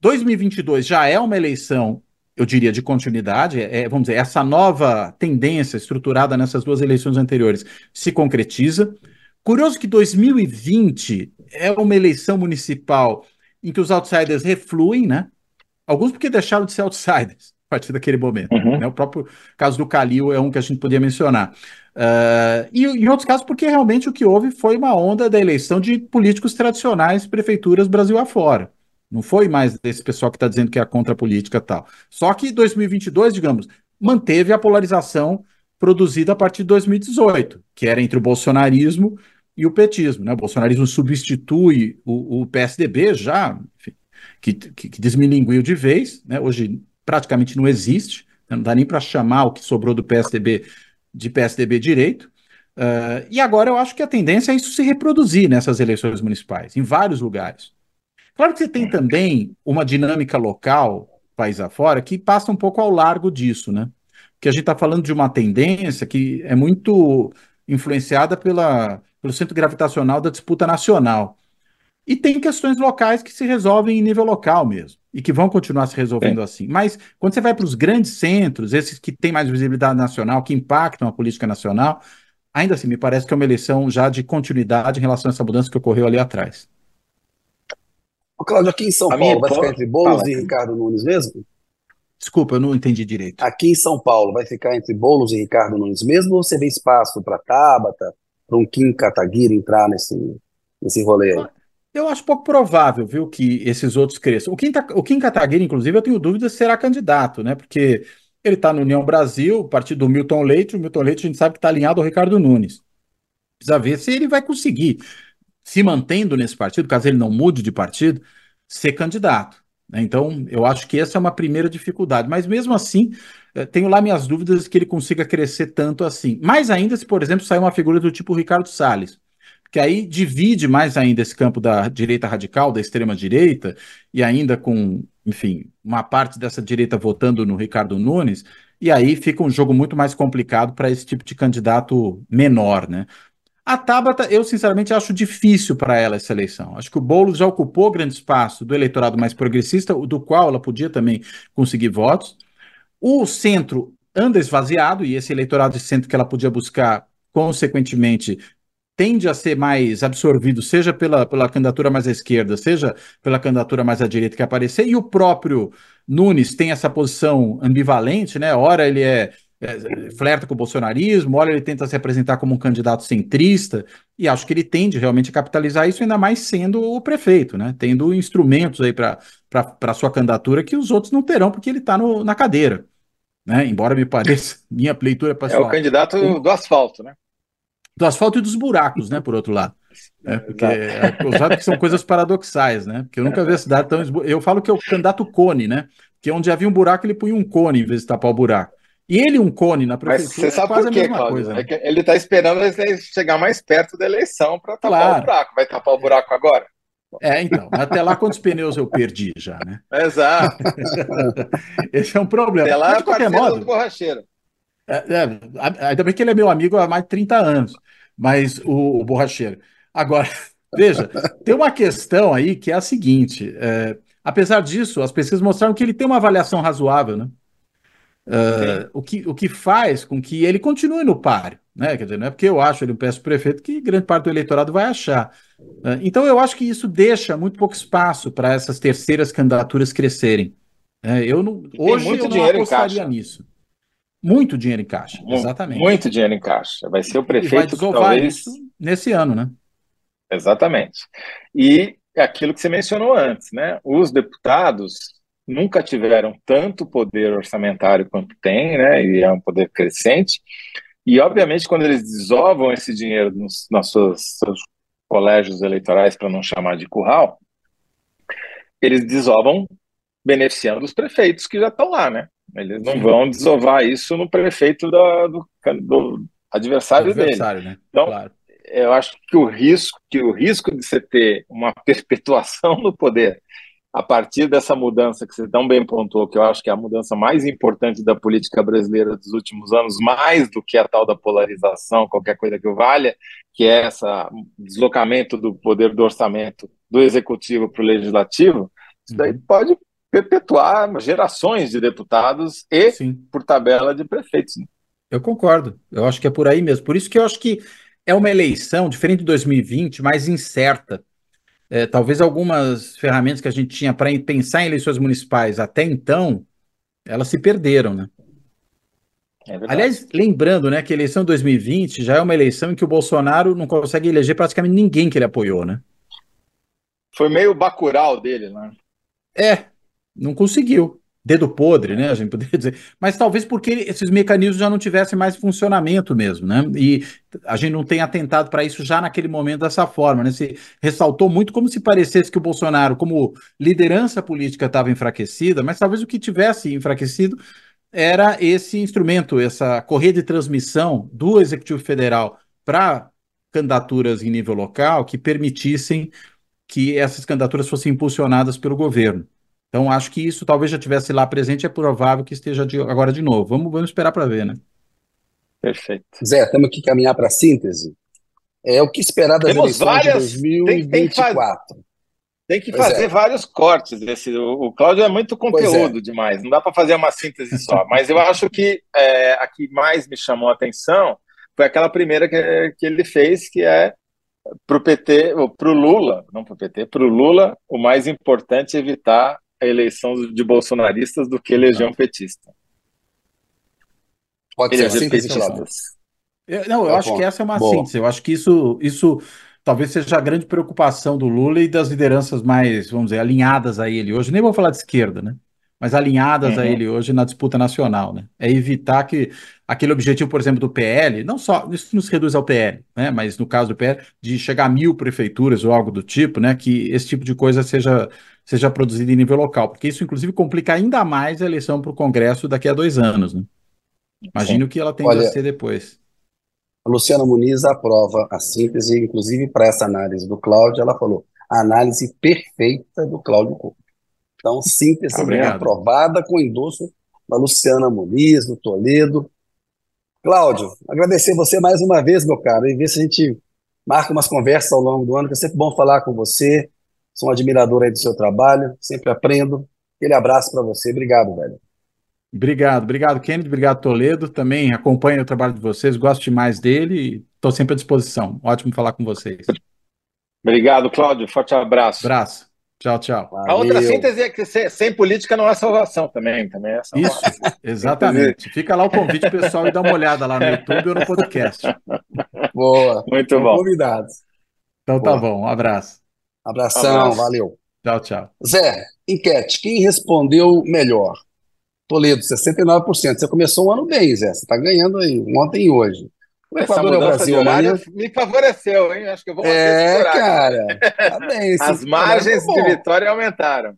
2022 já é uma eleição, eu diria, de continuidade, é, vamos dizer, essa nova tendência estruturada nessas duas eleições anteriores se concretiza. Curioso que 2020 é uma eleição municipal em que os outsiders refluem, né? Alguns porque deixaram de ser outsiders a partir daquele momento. Uhum. Né? O próprio caso do Calil é um que a gente podia mencionar. Uh, e em outros casos, porque realmente o que houve foi uma onda da eleição de políticos tradicionais, prefeituras Brasil afora. Não foi mais desse pessoal que está dizendo que é contra a política e tal. Só que 2022, digamos, manteve a polarização produzida a partir de 2018, que era entre o bolsonarismo e o petismo. Né? O bolsonarismo substitui o, o PSDB já, enfim, que, que, que, desmilinguiu de vez, né? hoje praticamente não existe, né? não dá nem para chamar o que sobrou do PSDB de PSDB direito. Uh, e agora eu acho que a tendência é isso se reproduzir nessas eleições municipais, em vários lugares. Claro que você tem também uma dinâmica local, país afora, que passa um pouco ao largo disso, né? Que a gente está falando de uma tendência que é muito influenciada pela, pelo centro gravitacional da disputa nacional. E tem questões locais que se resolvem em nível local mesmo, e que vão continuar se resolvendo é. assim. Mas quando você vai para os grandes centros, esses que têm mais visibilidade nacional, que impactam a política nacional, ainda assim, me parece que é uma eleição já de continuidade em relação a essa mudança que ocorreu ali atrás. Cláudio, aqui em São a Paulo, vai ficar entre Boulos e Ricardo Nunes mesmo? Desculpa, eu não entendi direito. Aqui em São Paulo, vai ficar entre Boulos e Ricardo Nunes mesmo ou você vê espaço para Tabata, para um Kim Kataguiri entrar nesse, nesse rolê aí? Eu acho pouco provável, viu, que esses outros cresçam. O Kim, o Kim Kataguiri, inclusive, eu tenho dúvida se será candidato, né? Porque ele está no União Brasil, partido do Milton Leite, o Milton Leite a gente sabe que está alinhado ao Ricardo Nunes. Precisa ver se ele vai conseguir, se mantendo nesse partido, caso ele não mude de partido, ser candidato. Né? Então, eu acho que essa é uma primeira dificuldade. Mas mesmo assim, eh, tenho lá minhas dúvidas que ele consiga crescer tanto assim. Mais ainda se, por exemplo, sair uma figura do tipo Ricardo Salles que aí divide mais ainda esse campo da direita radical, da extrema direita, e ainda com, enfim, uma parte dessa direita votando no Ricardo Nunes, e aí fica um jogo muito mais complicado para esse tipo de candidato menor, né? A Tabata, eu sinceramente acho difícil para ela essa eleição. Acho que o Boulos já ocupou grande espaço do eleitorado mais progressista, do qual ela podia também conseguir votos. O centro anda esvaziado, e esse eleitorado de centro que ela podia buscar, consequentemente, tende a ser mais absorvido, seja pela, pela candidatura mais à esquerda, seja pela candidatura mais à direita que aparecer, e o próprio Nunes tem essa posição ambivalente, né? Ora ele é, é flerta com o bolsonarismo, ora ele tenta se apresentar como um candidato centrista, e acho que ele tende realmente a capitalizar isso, ainda mais sendo o prefeito, né? Tendo instrumentos aí para a sua candidatura que os outros não terão, porque ele está na cadeira. Né? Embora me pareça, <laughs> minha leitura pessoal. É o candidato do asfalto, né? do asfalto e dos buracos, né, por outro lado. É, porque é, sabe que são coisas paradoxais, né? Porque eu nunca vi a cidade tão. Eu falo que é o candidato cone, né? Que onde havia um buraco, ele punha um cone em vez de tapar o buraco. E ele, um cone na prefeitura, Mas você sabe é por quê, Cláudio? Coisa, né? é ele está esperando chegar mais perto da eleição para tapar claro. o buraco. Vai tapar o buraco agora? É, então, até lá quantos pneus eu perdi já, né? <laughs> Exato. <laughs> Esse é um problema. Até lá Mas, de qualquer modo, borracheiro. É, é, ainda bem que ele é meu amigo há mais de 30 anos mas o, o borracheiro. Agora, <laughs> veja, tem uma questão aí que é a seguinte: é, apesar disso, as pesquisas mostraram que ele tem uma avaliação razoável, né? Uh, o, que, o que faz com que ele continue no páreo, né? Quer dizer, não é porque eu acho ele um péssimo prefeito que grande parte do eleitorado vai achar. Uh, então eu acho que isso deixa muito pouco espaço para essas terceiras candidaturas crescerem. Uh, eu não, hoje eu não apostaria nisso. Muito dinheiro em caixa, exatamente. Muito dinheiro em caixa. Vai ser o prefeito que talvez... isso nesse ano, né? Exatamente. E aquilo que você mencionou antes, né? Os deputados nunca tiveram tanto poder orçamentário quanto tem, né? E é um poder crescente. E, obviamente, quando eles desovam esse dinheiro nos, nos seus, seus colégios eleitorais, para não chamar de curral, eles desovam beneficiando os prefeitos que já estão lá, né? Eles não vão desovar isso no prefeito da, do, do, adversário, adversário dele. Né? Então, claro. eu acho que o risco, que o risco de você ter uma <laughs> perpetuação no poder a partir dessa mudança que você tão bem pontuou, que eu acho que é a mudança mais importante da política brasileira dos últimos anos, mais do que a tal da polarização, qualquer coisa que valha, que é esse deslocamento do poder do orçamento do executivo para o legislativo, isso daí uhum. pode perpetuar gerações de deputados e, Sim. por tabela, de prefeitos. Né? Eu concordo. Eu acho que é por aí mesmo. Por isso que eu acho que é uma eleição, diferente de 2020, mais incerta. É, talvez algumas ferramentas que a gente tinha para pensar em eleições municipais até então, elas se perderam, né? É Aliás, lembrando, né, que a eleição de 2020 já é uma eleição em que o Bolsonaro não consegue eleger praticamente ninguém que ele apoiou, né? Foi meio bacural dele, né? É, não conseguiu. Dedo podre, né? A gente poderia dizer. Mas talvez porque esses mecanismos já não tivessem mais funcionamento mesmo, né? E a gente não tem atentado para isso já naquele momento dessa forma, né? Se ressaltou muito como se parecesse que o Bolsonaro, como liderança política, estava enfraquecida, mas talvez o que tivesse enfraquecido era esse instrumento, essa correia de transmissão do Executivo Federal para candidaturas em nível local que permitissem que essas candidaturas fossem impulsionadas pelo governo. Então, acho que isso talvez já tivesse lá presente, é provável que esteja de, agora de novo. Vamos, vamos esperar para ver, né? Perfeito. Zé, temos que caminhar para a síntese. É o que esperar das Temos eleições várias, de 2024. Tem, tem, tem que fazer é. vários cortes. Esse, o, o Cláudio é muito conteúdo é. demais, não dá para fazer uma síntese só. <laughs> Mas eu acho que é, a que mais me chamou a atenção foi aquela primeira que, que ele fez, que é para o PT, para o Lula, não para o PT, para o Lula, o mais importante é evitar a eleição de bolsonaristas do que eleger um petista. Pode ser assim, petistas. Eu, não, eu tá acho bom. que essa é uma Boa. síntese. Eu acho que isso, isso talvez seja a grande preocupação do Lula e das lideranças mais, vamos dizer, alinhadas a ele hoje. Nem vou falar de esquerda, né? Mas alinhadas uhum. a ele hoje na disputa nacional, né? É evitar que aquele objetivo, por exemplo, do PL, não só, isso não se reduz ao PL, né? Mas no caso do PL, de chegar a mil prefeituras ou algo do tipo, né? Que esse tipo de coisa seja, seja produzido em nível local, porque isso, inclusive, complica ainda mais a eleição para o Congresso daqui a dois anos, né? Imagino Sim. que ela tende Olha, a ser depois. A Luciana Muniz aprova a síntese, inclusive para essa análise do Cláudio, ela falou a análise perfeita do Cláudio Couto. Então, síntese Obrigado. aprovada com endosso da Luciana Muniz, do Toledo. Cláudio, agradecer você mais uma vez, meu caro, e ver se a gente marca umas conversas ao longo do ano, que é sempre bom falar com você. Sou um admirador aí do seu trabalho, sempre aprendo. Aquele abraço para você. Obrigado, velho. Obrigado, obrigado, Kennedy, obrigado, Toledo. Também acompanho o trabalho de vocês, gosto demais dele e estou sempre à disposição. Ótimo falar com vocês. Obrigado, Cláudio. Forte abraço. Abraço. Tchau, tchau. Valeu. A outra síntese é que sem política não há salvação também. também é Isso, exatamente. Fica lá o convite pessoal e dá uma olhada lá no YouTube ou no podcast. Boa. Muito bom. Convidados. Então tá Boa. tá bom. Um abraço. Abração, abraço. valeu. Tchau, tchau. Zé, enquete. Quem respondeu melhor? Toledo, 69%. Você começou o ano bem, Zé. Você está ganhando aí, ontem e hoje. O Equador é o Brasil amanhã. Me favoreceu, hein? Acho que eu vou É, cara. Tá <laughs> bem. As margens de vitória aumentaram.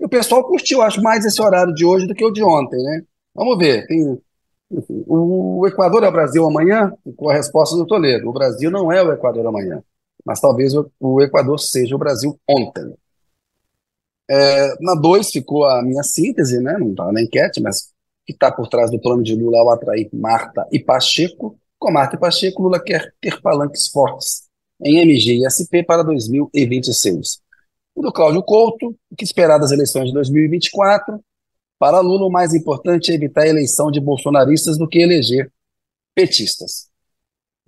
E o pessoal curtiu, acho, mais esse horário de hoje do que o de ontem, né? Vamos ver. Tem, enfim, o Equador é o Brasil amanhã? Com a resposta do Toledo. O Brasil não é o Equador amanhã. Mas talvez o, Equador seja o Brasil ontem. É, na 2 ficou a minha síntese, né? não está na enquete, mas que está por trás do plano de Lula ao atrair Marta e Pacheco. Com Marta Pacheco, Lula quer ter palanques fortes em MG e SP para 2026. E do Cláudio Couto, o que esperar das eleições de 2024? Para Lula, o mais importante é evitar a eleição de bolsonaristas do que eleger petistas.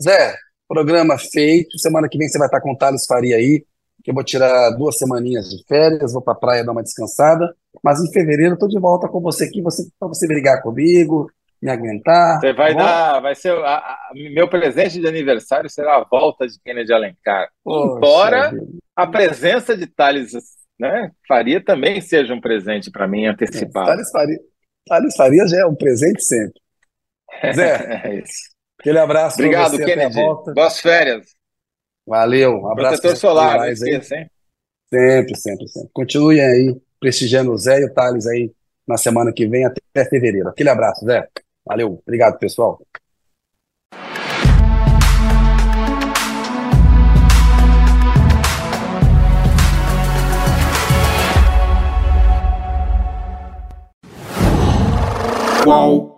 Zé, programa feito. Semana que vem você vai estar com o Thales Faria aí que eu vou tirar duas semaninhas de férias, vou para a praia dar uma descansada, mas em fevereiro eu tô de volta com você aqui, você, para você brigar comigo, me aguentar. Você vai tá dar, vai ser, a, a, meu presente de aniversário será a volta de Kennedy Alencar. Poxa, Embora a presença de Thales né, Faria também seja um presente para mim antecipado. É, Thales, Faria, Thales Faria já é um presente sempre. <laughs> Zé, é isso. aquele abraço Obrigado, Kennedy. Boas férias. Valeu, um abraço. Protetor solar, não esqueça, hein? Sempre, sempre, sempre. Continuem aí prestigiando o Zé e o Thales aí na semana que vem até fevereiro. Aquele abraço, Zé. Valeu, obrigado, pessoal. Qual?